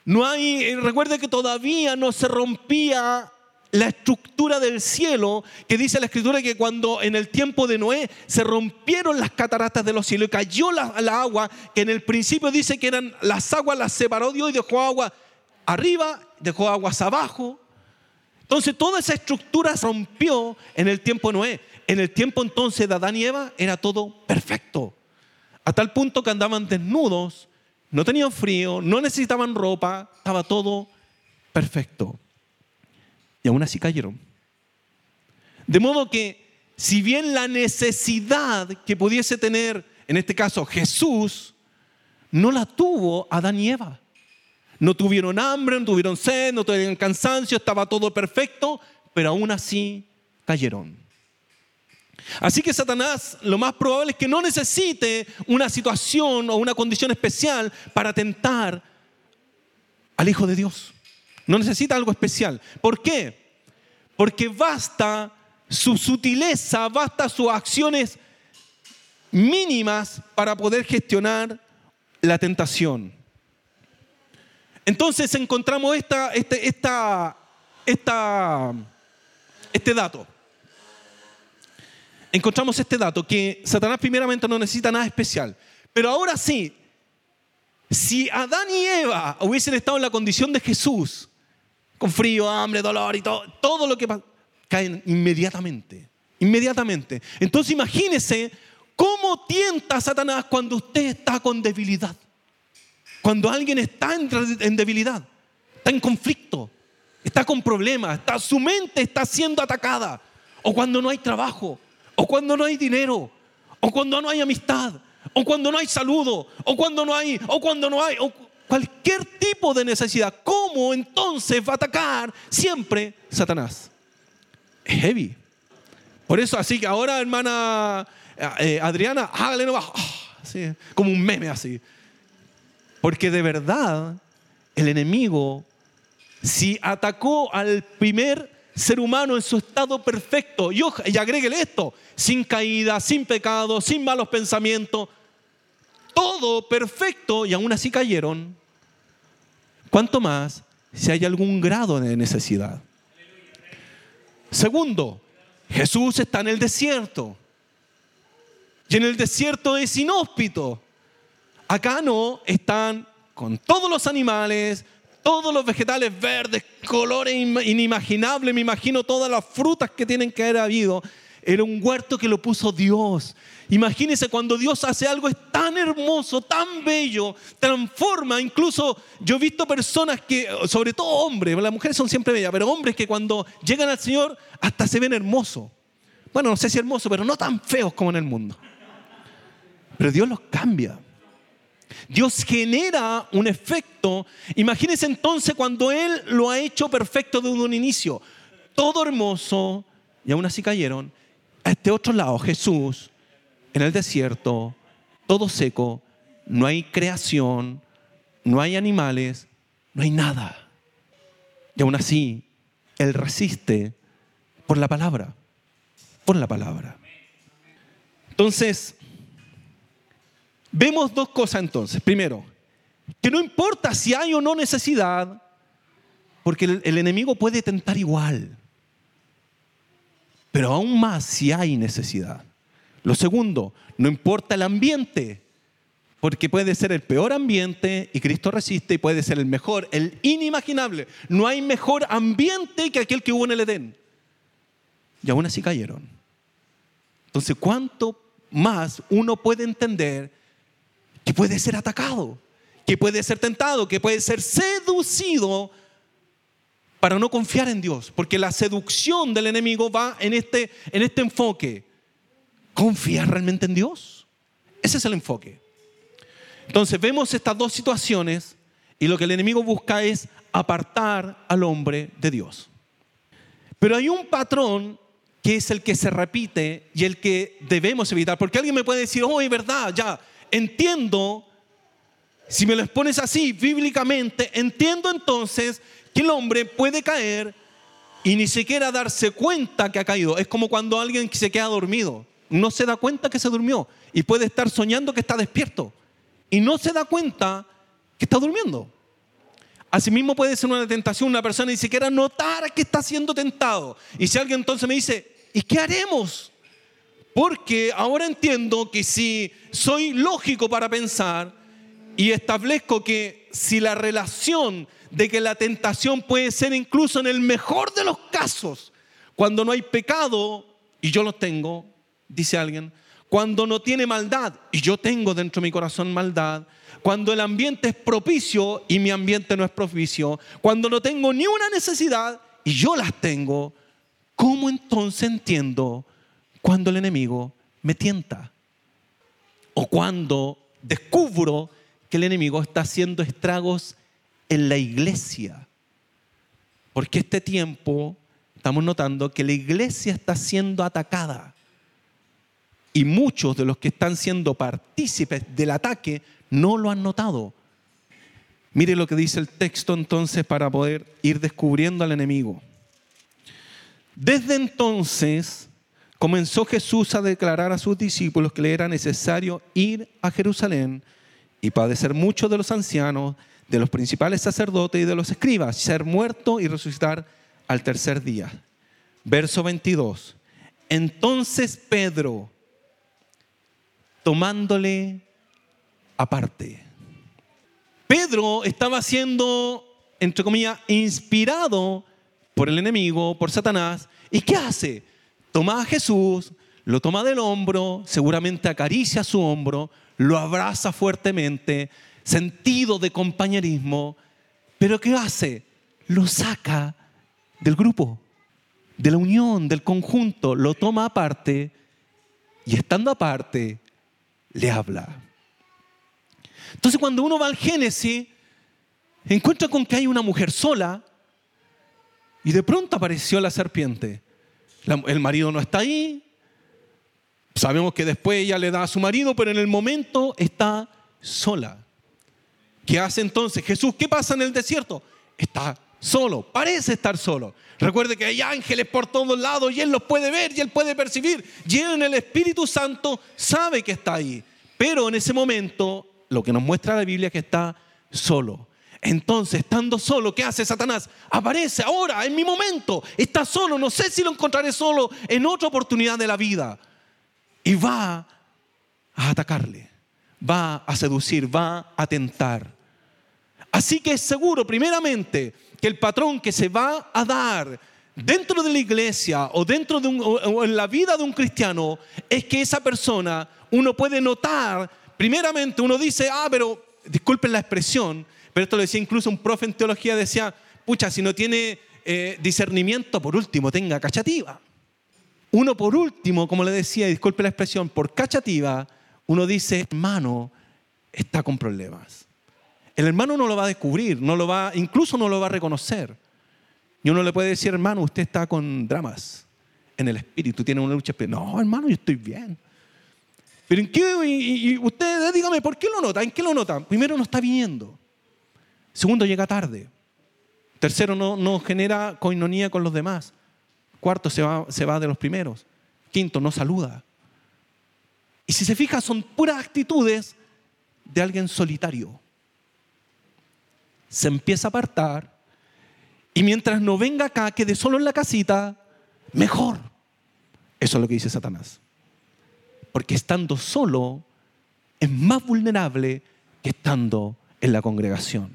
No hay, eh, recuerde que todavía no se rompía la estructura del cielo, que dice la escritura que cuando en el tiempo de Noé se rompieron las cataratas de los cielos y cayó la, agua, que en el principio dice que eran las aguas, las separó Dios y dejó agua arriba, dejó aguas abajo. Entonces toda esa estructura rompió en el tiempo de Noé. En el tiempo entonces de Adán y Eva era todo perfecto. A tal punto que andaban desnudos, no tenían frío, no necesitaban ropa, estaba todo perfecto y aún así cayeron. De modo que si bien la necesidad que pudiese tener, en este caso Jesús, no la tuvo Adán y Eva. No tuvieron hambre, no tuvieron sed, no tuvieron cansancio, estaba todo perfecto, pero aún así cayeron. Así que Satanás lo más probable es que no necesite una situación o una condición especial para tentar al Hijo de Dios. No necesita algo especial. ¿Por qué? Porque basta su sutileza, basta sus acciones mínimas para poder gestionar la tentación. Entonces encontramos esta, este, esta, esta, este dato. Encontramos este dato, que Satanás primeramente no necesita nada especial. Pero ahora sí, si Adán y Eva hubiesen estado en la condición de Jesús, con frío, hambre, dolor y todo, todo lo que pasa, caen inmediatamente. Inmediatamente. Entonces imagínese cómo tienta Satanás cuando usted está con debilidad. Cuando alguien está en, debilidad, está en conflicto, está con problemas, está, su mente está siendo atacada. O cuando no hay trabajo, o cuando no hay dinero, o cuando no hay amistad, o cuando no hay saludo, o cuando no hay, o cuando no hay, cualquier tipo de necesidad. ¿Cómo entonces va a atacar siempre Satanás? Es heavy. Por eso, así que ahora, hermana eh, Adriana, hágale no así, como un meme así. Porque de verdad, el enemigo, si atacó al primer ser humano en su estado perfecto, y, y agréguele esto, sin caída, sin pecado, sin malos pensamientos, todo perfecto, y aún así cayeron, ¿cuánto más si hay algún grado de necesidad? Segundo, Jesús está en el desierto. Y en el desierto es inhóspito. Acá no, están con todos los animales, todos los vegetales verdes, colores inimaginables, me imagino todas las frutas que tienen que haber habido. Era un huerto que lo puso Dios. Imagínense cuando Dios hace algo es tan hermoso, tan bello, transforma. Incluso yo he visto personas que, sobre todo hombres, las mujeres son siempre bellas, pero hombres que cuando llegan al Señor hasta se ven hermosos. Bueno, no sé si hermosos, pero no tan feos como en el mundo. Pero Dios los cambia. Dios genera un efecto. Imagínense entonces cuando Él lo ha hecho perfecto desde un inicio. Todo hermoso, y aún así cayeron. A este otro lado, Jesús, en el desierto, todo seco, no hay creación, no hay animales, no hay nada. Y aún así, Él resiste por la palabra, por la palabra. Entonces, Vemos dos cosas entonces. Primero, que no importa si hay o no necesidad, porque el, enemigo puede tentar igual. Pero aún más si hay necesidad. Lo segundo, no importa el ambiente, porque puede ser el peor ambiente y Cristo resiste y puede ser el mejor, el inimaginable. No hay mejor ambiente que aquel que hubo en el Edén. Y aún así cayeron. Entonces, ¿cuánto más uno puede entender que puede ser atacado, que puede ser tentado, que puede ser seducido para no confiar en Dios, porque la seducción del enemigo va en este, en este enfoque. ¿Confiar realmente en Dios? Ese es el enfoque. Entonces vemos estas dos situaciones y lo que el enemigo busca es apartar al hombre de Dios. Pero hay un patrón que es el que se repite y el que debemos evitar, porque alguien me puede decir, oh, es verdad, ya, entiendo, si me lo expones así bíblicamente, entiendo entonces que el hombre puede caer y ni siquiera darse cuenta que ha caído. Es como cuando alguien se queda dormido, no se da cuenta que se durmió y puede estar soñando que está despierto y no se da cuenta que está durmiendo. Asimismo puede ser una tentación una persona ni siquiera notar que está siendo tentado. Y si alguien entonces me dice, ¿y qué haremos? Porque ahora entiendo que si soy lógico para pensar y establezco que si la relación de que la tentación puede ser incluso en el mejor de los casos, cuando no hay pecado y yo lo tengo, dice alguien, cuando no tiene maldad y yo tengo dentro de mi corazón maldad, cuando el ambiente es propicio y mi ambiente no es propicio, cuando no tengo ni una necesidad y yo las tengo, ¿cómo entonces entiendo cuando el enemigo me tienta o cuando descubro que el enemigo está haciendo estragos en la iglesia. Porque este tiempo estamos notando que la iglesia está siendo atacada. Y muchos de los que están siendo partícipes del ataque no lo han notado. Mire lo que dice el texto entonces para poder ir descubriendo al enemigo. Desde entonces comenzó Jesús a declarar a sus discípulos que le era necesario ir a Jerusalén y padecer mucho de los ancianos, de los principales sacerdotes y de los escribas, ser muerto y resucitar al tercer día. Verso 22. Entonces Pedro, tomándole aparte. Pedro estaba siendo, entre comillas, inspirado por el enemigo, por Satanás. ¿Y qué hace? Toma a Jesús, lo toma del hombro, seguramente acaricia su hombro, lo abraza fuertemente, sentido de compañerismo, pero ¿qué hace? Lo saca del grupo, de la unión, del conjunto, lo toma aparte y estando aparte, le habla. Entonces cuando uno va al Génesis, encuentra con que hay una mujer sola y de pronto apareció la serpiente. el marido no está ahí. Sabemos que después ella le da a su marido, pero en el momento está sola. ¿Qué hace entonces Jesús? ¿Qué pasa en el desierto? Está solo, parece estar solo. Recuerde que hay ángeles por todos lados y Él los puede ver y Él puede percibir. Y en el Espíritu Santo sabe que está ahí. Pero en ese momento, lo que nos muestra la Biblia es que está solo. Entonces, estando solo, ¿qué hace Satanás? Aparece ahora, en mi momento. Está solo, no sé si lo encontraré solo en otra oportunidad de la vida. Y va a atacarle, va a seducir, va a tentar. Así que es seguro, primeramente, que el patrón que se va a dar dentro de la iglesia o dentro de en la vida de un cristiano es que esa persona, uno puede notar, primeramente uno dice, ah, pero disculpen la expresión, pero esto lo decía incluso un profe en teología, decía, pucha, si no tiene eh, discernimiento, por último, tenga cachativa. Uno por último, como le decía, disculpe la expresión, por cachativa, uno dice, hermano, está con problemas. El hermano no lo va a descubrir, no lo va, incluso no lo va a reconocer. Y uno le puede decir, hermano, usted está con dramas en el espíritu, tiene una lucha. No, hermano, yo estoy bien. Pero ¿en qué? Y, usted, dígame, ¿por qué lo nota? ¿En qué lo nota? Primero, no está viniendo. Segundo, llega tarde. Tercero, no, no genera coinonía con los demás. Cuarto, se va, se va de los primeros. Quinto, no saluda. Y si se fija, son puras actitudes de alguien solitario se empieza a apartar y mientras no venga acá, quede solo en la casita, mejor. Eso es lo que dice Satanás. Porque estando solo es más vulnerable que estando en la congregación.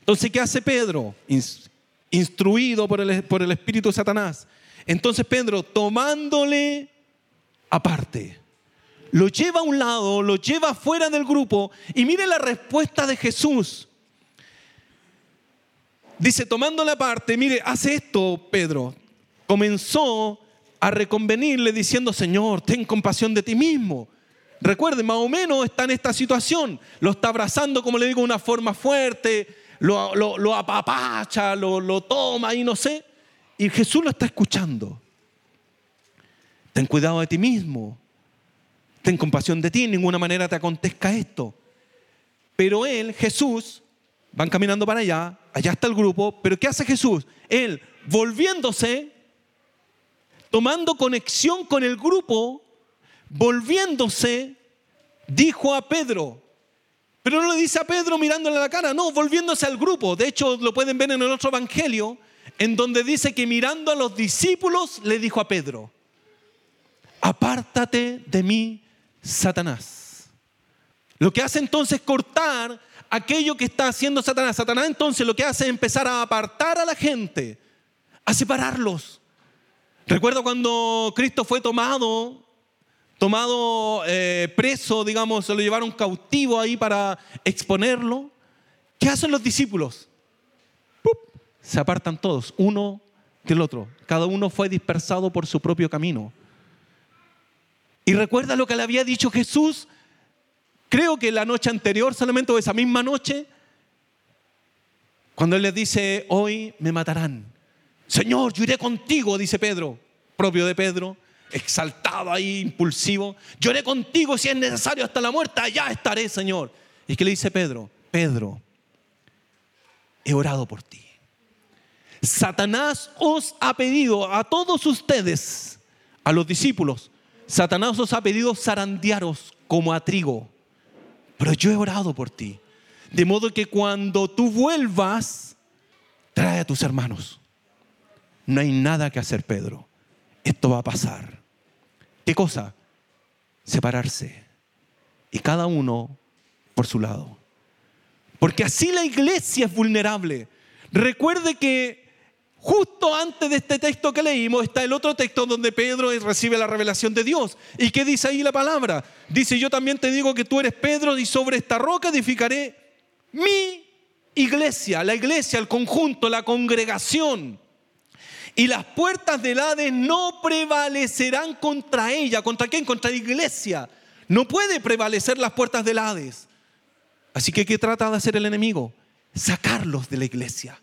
Entonces, ¿qué hace Pedro? Instruido por el, por el Espíritu de Satanás. Entonces Pedro, tomándole aparte, lo lleva a un lado, lo lleva fuera del grupo y mire la respuesta de Jesús. Dice, tomando la parte, mire, hace esto, Pedro. Comenzó a reconvenirle diciendo, Señor, ten compasión de ti mismo. Recuerde, más o menos está en esta situación. Lo está abrazando, como le digo, de una forma fuerte, lo, lo apapacha, lo, lo toma y no sé. Y Jesús lo está escuchando. Ten cuidado de ti mismo ten compasión de ti, en ninguna manera te acontezca esto. Pero él, Jesús, van caminando para allá, allá está el grupo, pero ¿qué hace Jesús? Él, volviéndose, tomando conexión con el grupo, volviéndose, dijo a Pedro, pero no le dice a Pedro mirándole a la cara, no, volviéndose al grupo. De hecho, lo pueden ver en el otro evangelio, en donde dice que mirando a los discípulos le dijo a Pedro, apártate de mí, Satanás. Lo que hace entonces es cortar aquello que está haciendo Satanás. Satanás entonces lo que hace es empezar a apartar a la gente, a separarlos. Recuerdo cuando Cristo fue tomado, tomado eh, preso, digamos, se lo llevaron cautivo ahí para exponerlo. ¿Qué hacen los discípulos? Se apartan todos, uno que el otro. Cada uno fue dispersado por su propio camino. Y recuerda lo que le había dicho Jesús, creo que la noche anterior, solamente o esa misma noche, cuando Él les dice, hoy me matarán. Señor, yo iré contigo, dice Pedro, propio de Pedro, exaltado ahí, impulsivo. Iré contigo si es necesario hasta la muerte, allá estaré, Señor. ¿Y qué le dice Pedro? Pedro, he orado por ti. Satanás os ha pedido a todos ustedes, a los discípulos, Satanás os ha pedido zarandearos como a trigo, pero yo he orado por ti. De modo que cuando tú vuelvas, trae a tus hermanos. No hay nada que hacer, Pedro. Esto va a pasar. ¿Qué cosa? Separarse. Y cada uno por su lado. Porque así la iglesia es vulnerable. Recuerde que justo antes de este texto que leímos está el otro texto donde Pedro recibe la revelación de Dios. ¿Y qué dice ahí la palabra? Dice, yo también te digo que tú eres Pedro y sobre esta roca edificaré mi iglesia, la iglesia, el conjunto, la congregación. Y las puertas del Hades no prevalecerán contra ella. ¿Contra quién? Contra la iglesia. No puede prevalecer las puertas del Hades. Así que, ¿qué trata de hacer el enemigo? Sacarlos de la iglesia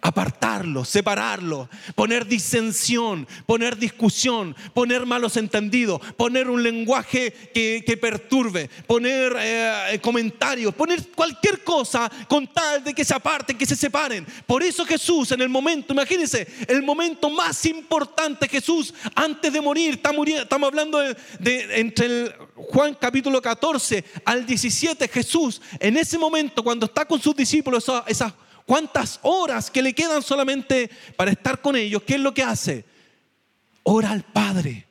apartarlos, separarlos, poner disensión, poner discusión, poner malos entendidos, poner un lenguaje que, perturbe, poner eh, comentarios, poner cualquier cosa con tal de que se aparten, que se separen. Por eso Jesús en el momento, imagínense, el momento más importante, Jesús antes de morir, está estamos hablando de, entre el Juan capítulo 14 al 17, Jesús en ese momento cuando está con sus discípulos, esas cuántas horas que le quedan solamente para estar con ellos, ¿qué es lo que hace? Ora al Padre.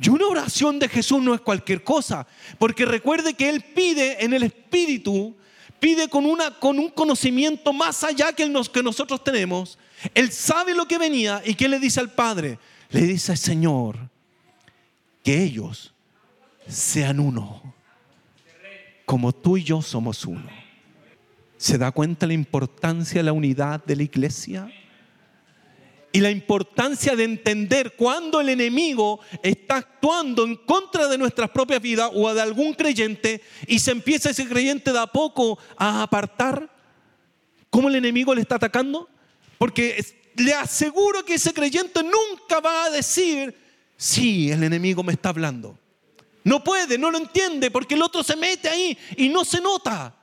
Y una oración de Jesús no es cualquier cosa, porque recuerde que Él pide en el Espíritu, pide con, una, con un conocimiento más allá que el que nosotros tenemos. Él sabe lo que venía y ¿qué le dice al Padre? Le dice, Señor, que ellos sean uno, como tú y yo somos uno. ¿Se da cuenta la importancia de la unidad de la iglesia? Y la importancia de entender cuando el enemigo está actuando en contra de nuestras propias vidas o de algún creyente y se empieza ese creyente de a poco a apartar. ¿Cómo el enemigo le está atacando? Porque le aseguro que ese creyente nunca va a decir, sí, el enemigo me está hablando. No puede, no lo entiende, porque el otro se mete ahí y no se nota.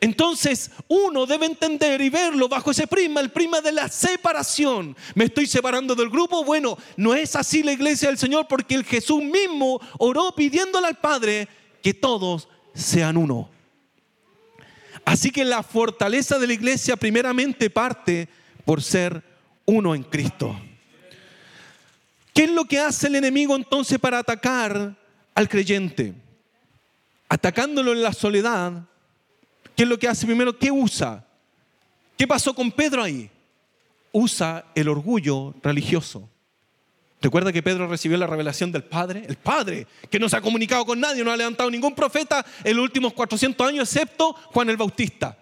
Entonces uno debe entender y verlo bajo ese prisma, el prisma de la separación. ¿Me estoy separando del grupo? Bueno, no es así la iglesia del Señor porque el Jesús mismo oró pidiéndole al Padre que todos sean uno. Así que la fortaleza de la iglesia primeramente parte por ser uno en Cristo. ¿Qué es lo que hace el enemigo entonces para atacar al creyente? Atacándolo en la soledad, ¿Qué es lo que hace primero? ¿Qué usa? ¿Qué pasó con Pedro ahí? Usa el orgullo religioso. Recuerda que Pedro recibió la revelación del Padre, el Padre, que no se ha comunicado con nadie, no ha levantado ningún profeta en los últimos 400 años, excepto Juan el Bautista.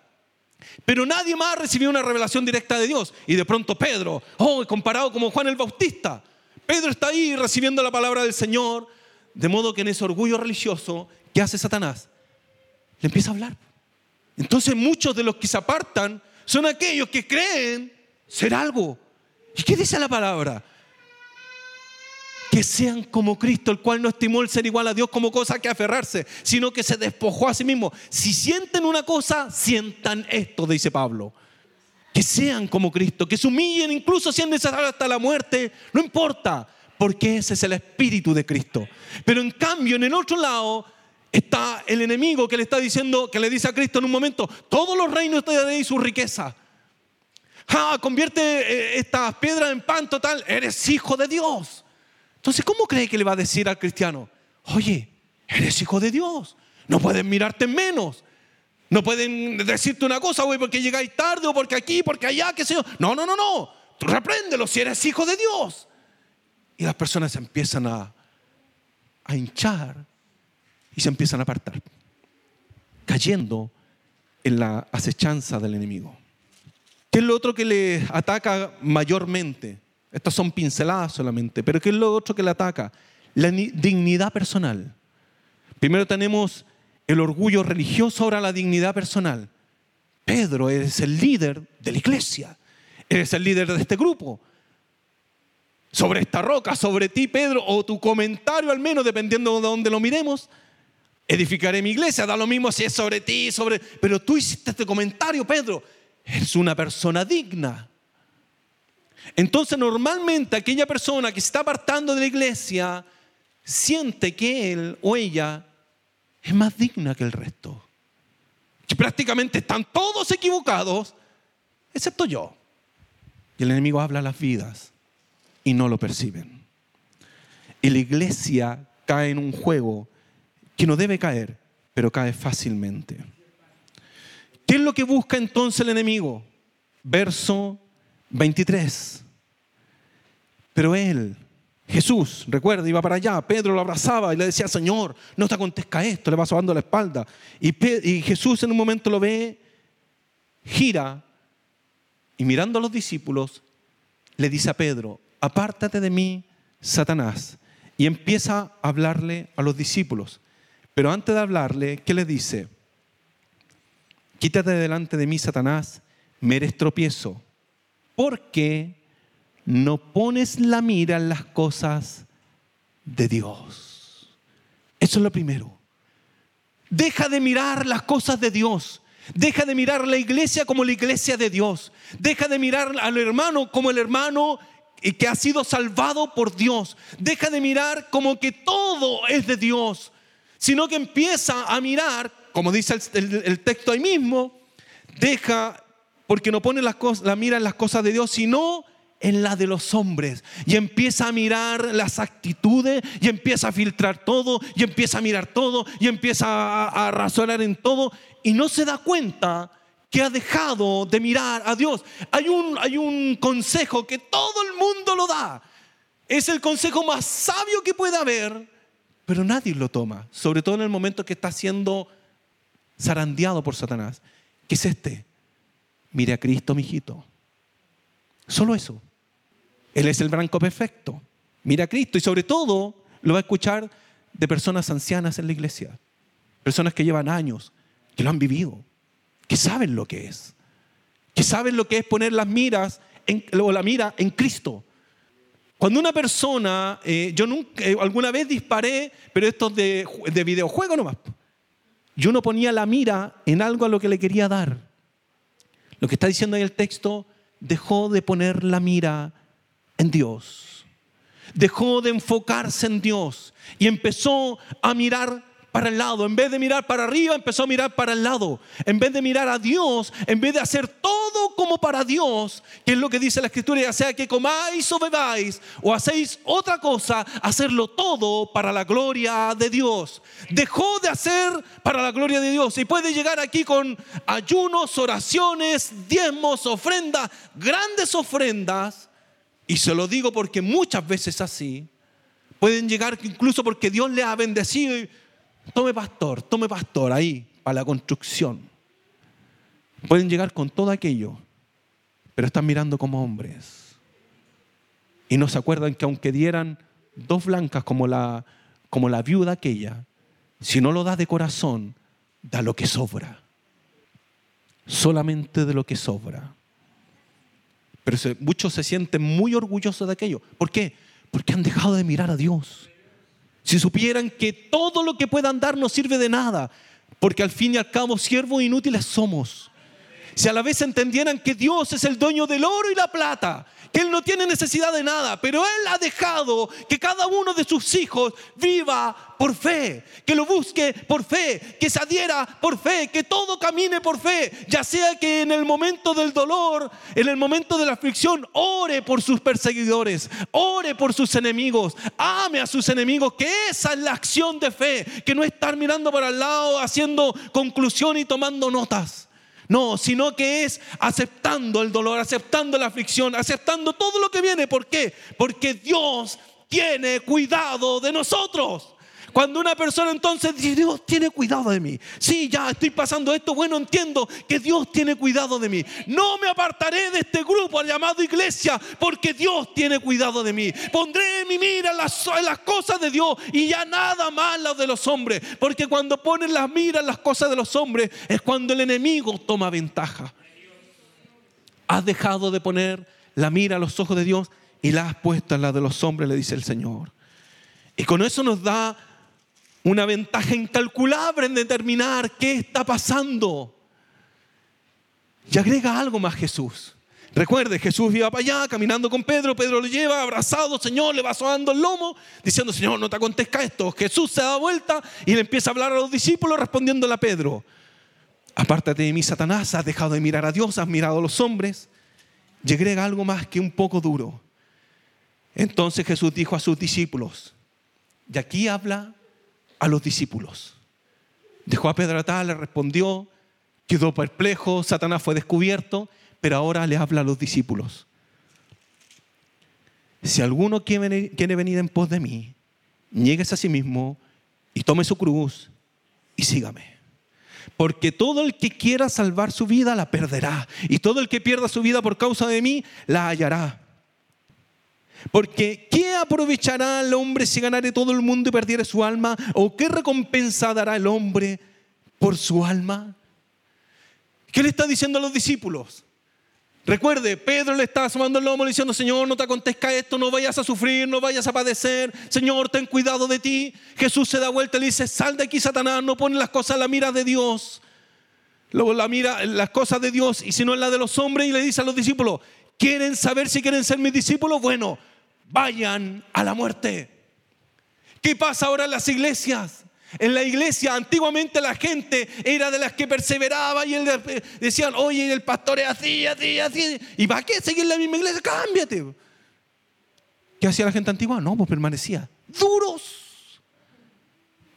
Pero nadie más recibió una revelación directa de Dios. Y de pronto Pedro, oh, comparado como Juan el Bautista, Pedro está ahí recibiendo la palabra del Señor, de modo que en ese orgullo religioso, ¿qué hace Satanás? Le empieza a hablar. Entonces muchos de los que se apartan son aquellos que creen ser algo. ¿Y qué dice la palabra? Que sean como Cristo, el cual no estimó el ser igual a Dios como cosa que aferrarse, sino que se despojó a sí mismo. Si sienten una cosa, sientan esto, dice Pablo. Que sean como Cristo, que se humillen incluso si es necesario hasta la muerte, no importa, porque ese es el espíritu de Cristo. Pero en cambio, en el otro lado, está el enemigo que le está diciendo, que le dice a Cristo en un momento, todos los reinos te daré y su riqueza. Ah, convierte eh, estas piedras en pan total, eres hijo de Dios. Entonces, ¿cómo cree que le va a decir al cristiano? Oye, eres hijo de Dios, no pueden mirarte menos. No pueden decirte una cosa, güey, porque llegáis tarde o porque aquí, porque allá, qué sé yo. No, no, no, no. Tú repréndelo si eres hijo de Dios. Y las personas empiezan a, a hinchar y se empiezan a apartar, cayendo en la acechanza del enemigo. ¿Qué es lo otro que le ataca mayormente? Estas son pinceladas solamente, pero ¿qué es lo otro que le ataca? La dignidad personal. Primero tenemos el orgullo religioso, ahora la dignidad personal. Pedro, eres el líder de la iglesia, eres el líder de este grupo. Sobre esta roca, sobre ti, Pedro, o tu comentario al menos, dependiendo de dónde lo miremos, edificaré mi iglesia. Da lo mismo si es sobre ti, sobre... Pero tú hiciste este comentario, Pedro. Eres una persona digna. Entonces normalmente aquella persona que se está apartando de la iglesia siente que él o ella es más digna que el resto. Prácticamente están todos equivocados, excepto yo. Y el enemigo habla las vidas y no lo perciben. Y la iglesia cae en un juego que no debe caer, pero cae fácilmente. ¿Qué es lo que busca entonces el enemigo? Verso 23. Pero él, Jesús, recuerda, iba para allá, Pedro lo abrazaba y le decía, Señor, no te acontezca esto, le va sobando la espalda. Y, y Jesús en un momento lo ve, gira y mirando a los discípulos, le dice a Pedro, apártate de mí, Satanás. Y empieza a hablarle a los discípulos. Pero antes de hablarle, ¿qué le dice? Quítate delante de mí, Satanás, me eres tropiezo, porque no pones la mira en las cosas de Dios. Eso es lo primero. Deja de mirar las cosas de Dios. Deja de mirar la iglesia como la iglesia de Dios. Deja de mirar al hermano como el hermano que ha sido salvado por Dios. Deja de mirar como que todo es de Dios, sino que empieza a mirar, como dice el, texto ahí mismo, deja, porque no pone la mira en las cosas de Dios, sino en la de los hombres y empieza a mirar las actitudes y empieza a filtrar todo y empieza a mirar todo y empieza a, a razonar en todo y no se da cuenta que ha dejado de mirar a Dios. Hay un, hay un consejo que todo el mundo lo da. Es el consejo más sabio que puede haber, pero nadie lo toma, sobre todo en el momento que está siendo zarandeado por Satanás. ¿Qué es este? Mire a Cristo, mijito. Solo eso. Él es el blanco perfecto. Mira a Cristo y sobre todo lo va a escuchar de personas ancianas en la iglesia. Personas que llevan años, que lo han vivido, que saben lo que es. Que saben lo que es poner las miras en, o la mira en Cristo. Cuando una persona, eh, yo nunca, eh, alguna vez disparé, pero esto es de, de videojuego nomás. Yo no ponía la mira en algo a lo que le quería dar. Lo que está diciendo ahí el texto, dejó de poner la mira en Dios. Dejó de enfocarse en Dios y empezó a mirar para el lado. En vez de mirar para arriba, empezó a mirar para el lado. En vez de mirar a Dios, en vez de hacer todo como para Dios, que es lo que dice la Escritura, ya sea que comáis o bebáis o hacéis otra cosa, hacerlo todo para la gloria de Dios. Dejó de hacer para la gloria de Dios. Y puede llegar aquí con ayunos, oraciones, diezmos, ofrendas, grandes ofrendas y se lo digo porque muchas veces así, pueden llegar incluso porque Dios le ha bendecido tome pastor, tome pastor ahí para la construcción. Pueden llegar con todo aquello, pero están mirando como hombres. Y no se acuerdan que aunque dieran dos blancas como la, como la viuda aquella, si no lo da de corazón, da lo que sobra. Solamente de lo que sobra. Pero muchos se sienten muy orgullosos de aquello. ¿Por qué? Porque han dejado de mirar a Dios. Si supieran que todo lo que puedan dar no sirve de nada, porque al fin y al cabo siervos inútiles somos. Si a la vez entendieran que Dios es el dueño del oro y la plata, que Él no tiene necesidad de nada, pero Él ha dejado que cada uno de sus hijos viva por fe, que lo busque por fe, que se adhiera por fe, que todo camine por fe, ya sea que en el momento del dolor, en el momento de la aflicción, ore por sus perseguidores, ore por sus enemigos, ame a sus enemigos, que esa es la acción de fe, que no estar mirando para el lado, haciendo conclusión y tomando notas. No, sino que es aceptando el dolor, aceptando la aflicción, aceptando todo lo que viene. ¿Por qué? Porque Dios tiene cuidado de nosotros. Cuando una persona entonces dice, Dios tiene cuidado de mí. Sí, ya estoy pasando esto, bueno, entiendo que Dios tiene cuidado de mí. No me apartaré de este grupo llamado iglesia porque Dios tiene cuidado de mí. Pondré mi mira en las, en las cosas de Dios y ya nada más las de los hombres. Porque cuando ponen las miras en las cosas de los hombres es cuando el enemigo toma ventaja. Has dejado de poner la mira a los ojos de Dios y la has puesto en la de los hombres, le dice el Señor. Y con eso nos da una ventaja incalculable en determinar qué está pasando. Y agrega algo más Jesús. Recuerde, Jesús iba para allá caminando con Pedro, Pedro lo lleva abrazado, Señor, le va sobando el lomo, diciendo, Señor, no te acontezca esto. Jesús se da vuelta y le empieza a hablar a los discípulos respondiéndole a Pedro, apártate de mí, Satanás, has dejado de mirar a Dios, has mirado a los hombres. Y agrega algo más que un poco duro. Entonces Jesús dijo a sus discípulos, y aquí habla a los discípulos. Dejó a Pedro atrás, le respondió, quedó perplejo, Satanás fue descubierto, pero ahora le habla a los discípulos. Si alguno quiere venir en pos de mí, nieguese a sí mismo y tome su cruz y sígame. Porque todo el que quiera salvar su vida la perderá. Y todo el que pierda su vida por causa de mí la hallará. Porque ¿qué aprovechará el hombre si ganare todo el mundo y perdiere su alma? ¿O qué recompensa dará el hombre por su alma? ¿Qué le está diciendo a los discípulos? Recuerde, Pedro le está asomando el lomo diciendo, Señor, no te acontezca esto, no vayas a sufrir, no vayas a padecer, Señor, ten cuidado de ti. Jesús se da vuelta y le dice, sal de aquí, Satanás, no pone las cosas en la mira de Dios. La mira las cosas de Dios y si no en la de los hombres y le dice a los discípulos, ¿quieren saber si quieren ser mis discípulos? Bueno, vayan a la muerte. ¿Qué pasa ahora en las iglesias? En la iglesia antiguamente la gente era de las que perseveraba y decían, oye, el pastor es así, así, así. ¿Y para qué seguir la misma iglesia? Cámbiate. ¿Qué hacía la gente antigua? No, pues permanecía. Duros.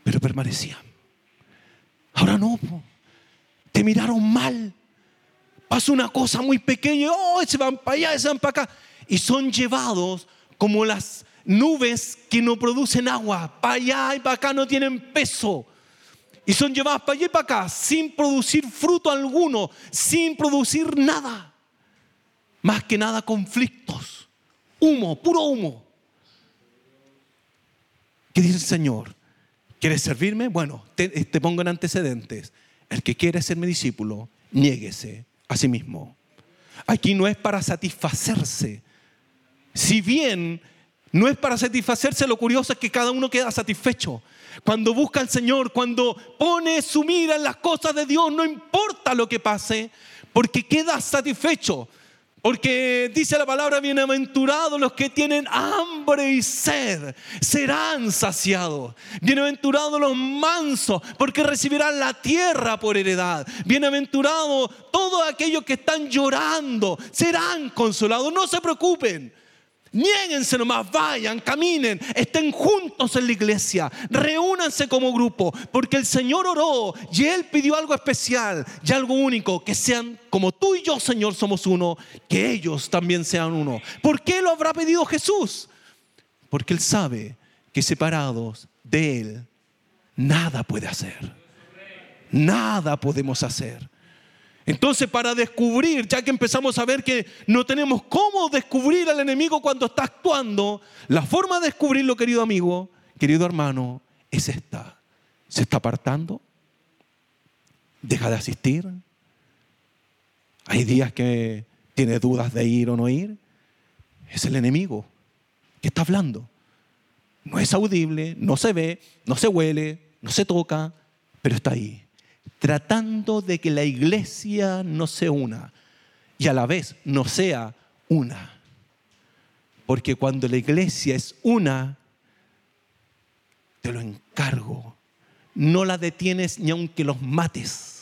Pero permanecían. Ahora no. Te miraron mal. Pasa una cosa muy pequeña. Oh, se van para allá, se van para acá. Y son llevados como las nubes que no producen agua, para allá y para acá no tienen peso. Y son llevadas para allá y para acá sin producir fruto alguno, sin producir nada. Más que nada conflictos, humo, puro humo. ¿Qué dice el Señor? ¿Quieres servirme? Bueno, te, te pongo en antecedentes. El que quiere ser mi discípulo, niéguese a sí mismo. Aquí no es para satisfacerse, si bien no es para satisfacerse, lo curioso es que cada uno queda satisfecho. Cuando busca al Señor, cuando pone su mira en las cosas de Dios, no importa lo que pase, porque queda satisfecho. Porque dice la palabra, bienaventurados los que tienen hambre y sed, serán saciados. Bienaventurados los mansos, porque recibirán la tierra por heredad. Bienaventurados todos aquellos que están llorando, serán consolados. No se preocupen. Niéguense nomás, vayan, caminen, estén juntos en la iglesia, reúnanse como grupo, porque el Señor oró y Él pidió algo especial y algo único, que sean como tú y yo, Señor, somos uno, que ellos también sean uno. ¿Por qué lo habrá pedido Jesús? Porque Él sabe que separados de Él, nada puede hacer. Nada podemos hacer. Entonces, para descubrir, ya que empezamos a ver que no tenemos cómo descubrir al enemigo cuando está actuando, la forma de descubrirlo, querido amigo, querido hermano, es esta. ¿Se está apartando? ¿Deja de asistir? Hay días que tiene dudas de ir o no ir. Es el enemigo que está hablando. No es audible, no se ve, no se huele, no se toca, pero está ahí tratando de que la iglesia no se una y a la vez no sea una. Porque cuando la iglesia es una, te lo encargo, no la detienes ni aunque los mates.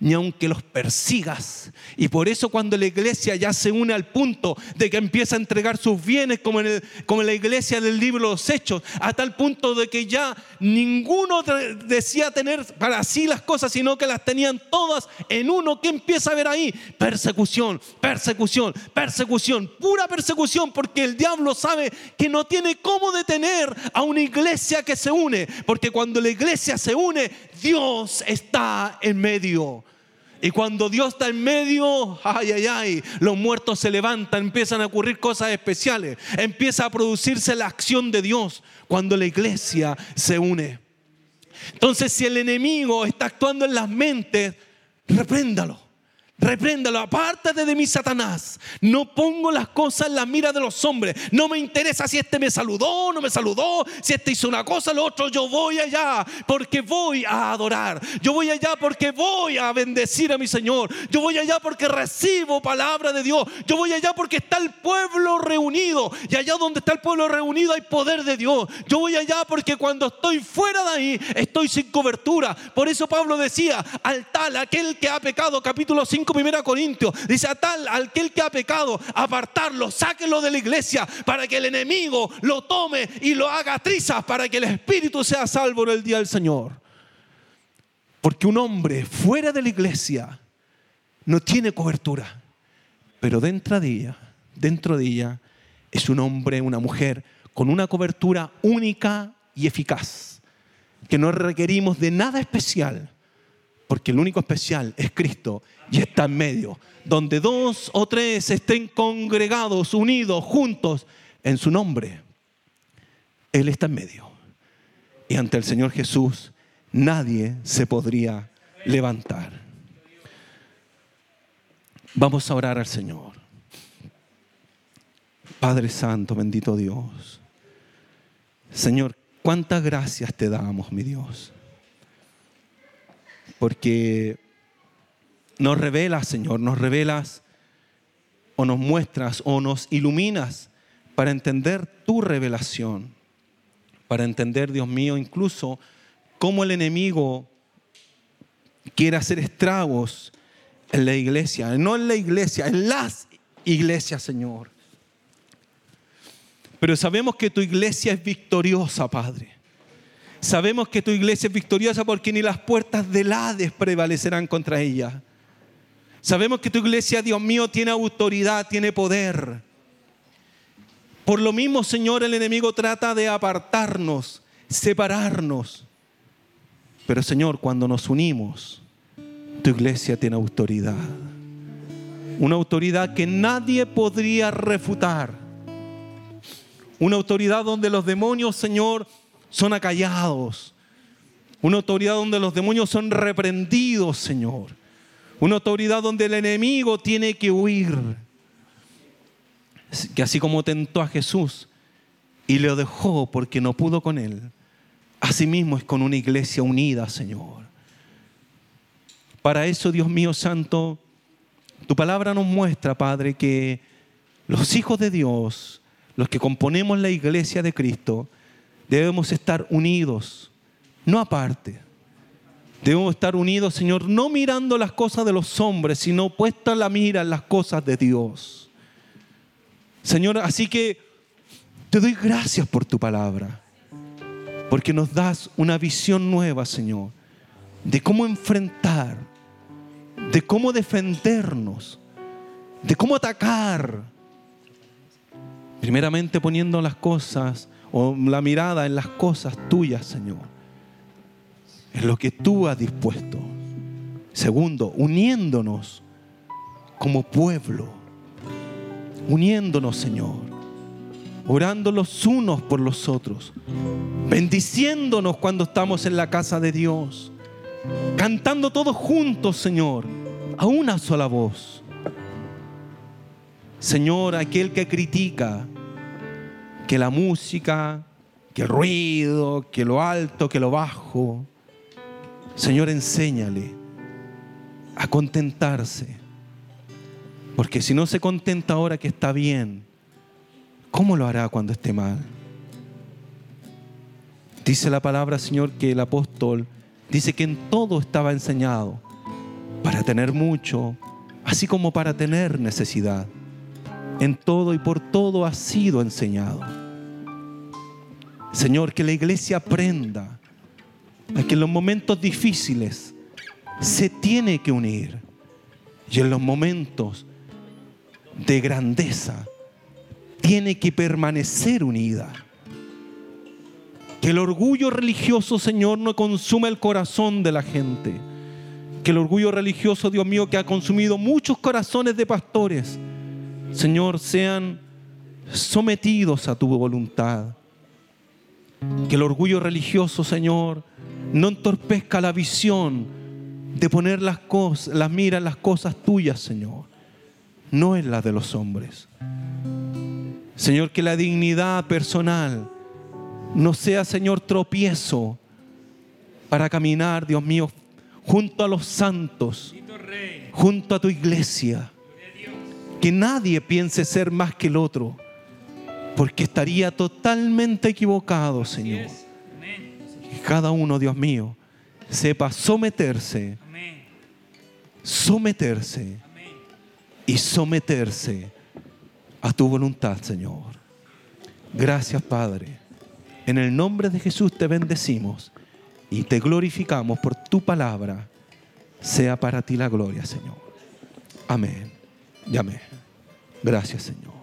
Ni aunque los persigas. Y por eso cuando la iglesia ya se une al punto de que empieza a entregar sus bienes, como en, como la iglesia del libro de los Hechos, a tal punto de que ya ninguno decía tener para sí las cosas, sino que las tenían todas en uno, ¿qué empieza a ver ahí? Persecución, persecución, persecución, pura persecución, porque el diablo sabe que no tiene cómo detener a una iglesia que se une, porque cuando la iglesia se une, Dios está en medio. Y cuando Dios está en medio, ay, ay, ay, los muertos se levantan, empiezan a ocurrir cosas especiales, empieza a producirse la acción de Dios cuando la iglesia se une. Entonces, si el enemigo está actuando en las mentes, repréndalo. Repréndalo, apártate de mí, Satanás. No pongo las cosas en la mira de los hombres. No me interesa si este me saludó, no me saludó, si este hizo una cosa, lo otro. Yo voy allá porque voy a adorar. Yo voy allá porque voy a bendecir a mi Señor. Yo voy allá porque recibo palabra de Dios. Yo voy allá porque está el pueblo reunido. Y allá donde está el pueblo reunido hay poder de Dios. Yo voy allá porque cuando estoy fuera de ahí estoy sin cobertura. Por eso Pablo decía, al tal, aquel que ha pecado, capítulo 5 primera Corintios, dice a tal, aquel que ha pecado, apartarlo, sáquenlo de la iglesia para que el enemigo lo tome y lo haga trizas para que el espíritu sea salvo en el día del Señor. Porque un hombre fuera de la iglesia no tiene cobertura, pero dentro de ella, dentro de ella es un hombre, una mujer con una cobertura única y eficaz, que no requerimos de nada especial porque el único especial es Cristo y está en medio. Donde dos o tres estén congregados, unidos, juntos en su nombre, Él está en medio. Y ante el Señor Jesús nadie se podría levantar. Vamos a orar al Señor. Padre Santo, bendito Dios. Señor, cuántas gracias te damos, mi Dios porque nos revelas, Señor, nos revelas o nos muestras o nos iluminas para entender tu revelación, para entender, Dios mío, incluso cómo el enemigo quiere hacer estragos en la iglesia, no en la iglesia, en las iglesias, Señor. Pero sabemos que tu iglesia es victoriosa, Padre. Sabemos que tu iglesia es victoriosa porque ni las puertas del Hades prevalecerán contra ella. Sabemos que tu iglesia, Dios mío, tiene autoridad, tiene poder. Por lo mismo, Señor, el enemigo trata de apartarnos, separarnos. Pero, Señor, cuando nos unimos, tu iglesia tiene autoridad. Una autoridad que nadie podría refutar. Una autoridad donde los demonios, Señor, son acallados. Una autoridad donde los demonios son reprendidos, Señor. Una autoridad donde el enemigo tiene que huir. Que así como tentó a Jesús y le dejó porque no pudo con él, asimismo es con una iglesia unida, Señor. Para eso, Dios mío santo, tu palabra nos muestra, Padre, que los hijos de Dios, los que componemos la iglesia de Cristo, Debemos estar unidos, no aparte. Debemos estar unidos, Señor, no mirando las cosas de los hombres, sino puesta la mira en las cosas de Dios. Señor, así que te doy gracias por tu palabra, porque nos das una visión nueva, Señor, de cómo enfrentar, de cómo defendernos, de cómo atacar. Primeramente poniendo las cosas o la mirada en las cosas tuyas, Señor, en lo que tú has dispuesto. Segundo, uniéndonos como pueblo, uniéndonos, Señor, orando los unos por los otros, bendiciéndonos cuando estamos en la casa de Dios, cantando todos juntos, Señor, a una sola voz. Señor, aquel que critica, que la música, que el ruido, que lo alto, que lo bajo. Señor, enséñale a contentarse. Porque si no se contenta ahora que está bien, ¿cómo lo hará cuando esté mal? Dice la palabra, Señor, que el apóstol dice que en todo estaba enseñado, para tener mucho, así como para tener necesidad. En todo y por todo ha sido enseñado. Señor, que la iglesia aprenda a que en los momentos difíciles se tiene que unir y en los momentos de grandeza tiene que permanecer unida. Que el orgullo religioso, Señor, no consuma el corazón de la gente. Que el orgullo religioso, Dios mío, que ha consumido muchos corazones de pastores, Señor, sean sometidos a tu voluntad. Que el orgullo religioso, Señor, no entorpezca la visión de poner las cosas, las miras las cosas tuyas, Señor, no en las de los hombres. Señor, que la dignidad personal no sea, Señor, tropiezo para caminar, Dios mío, junto a los santos, junto a tu iglesia. Que nadie piense ser más que el otro, porque estaría totalmente equivocado, Señor. Que cada uno, Dios mío, sepa someterse, someterse y someterse a tu voluntad, Señor. Gracias, Padre. En el nombre de Jesús te bendecimos y te glorificamos por tu palabra. Sea para ti la gloria, Señor. Amén amén. Gracias, Señor.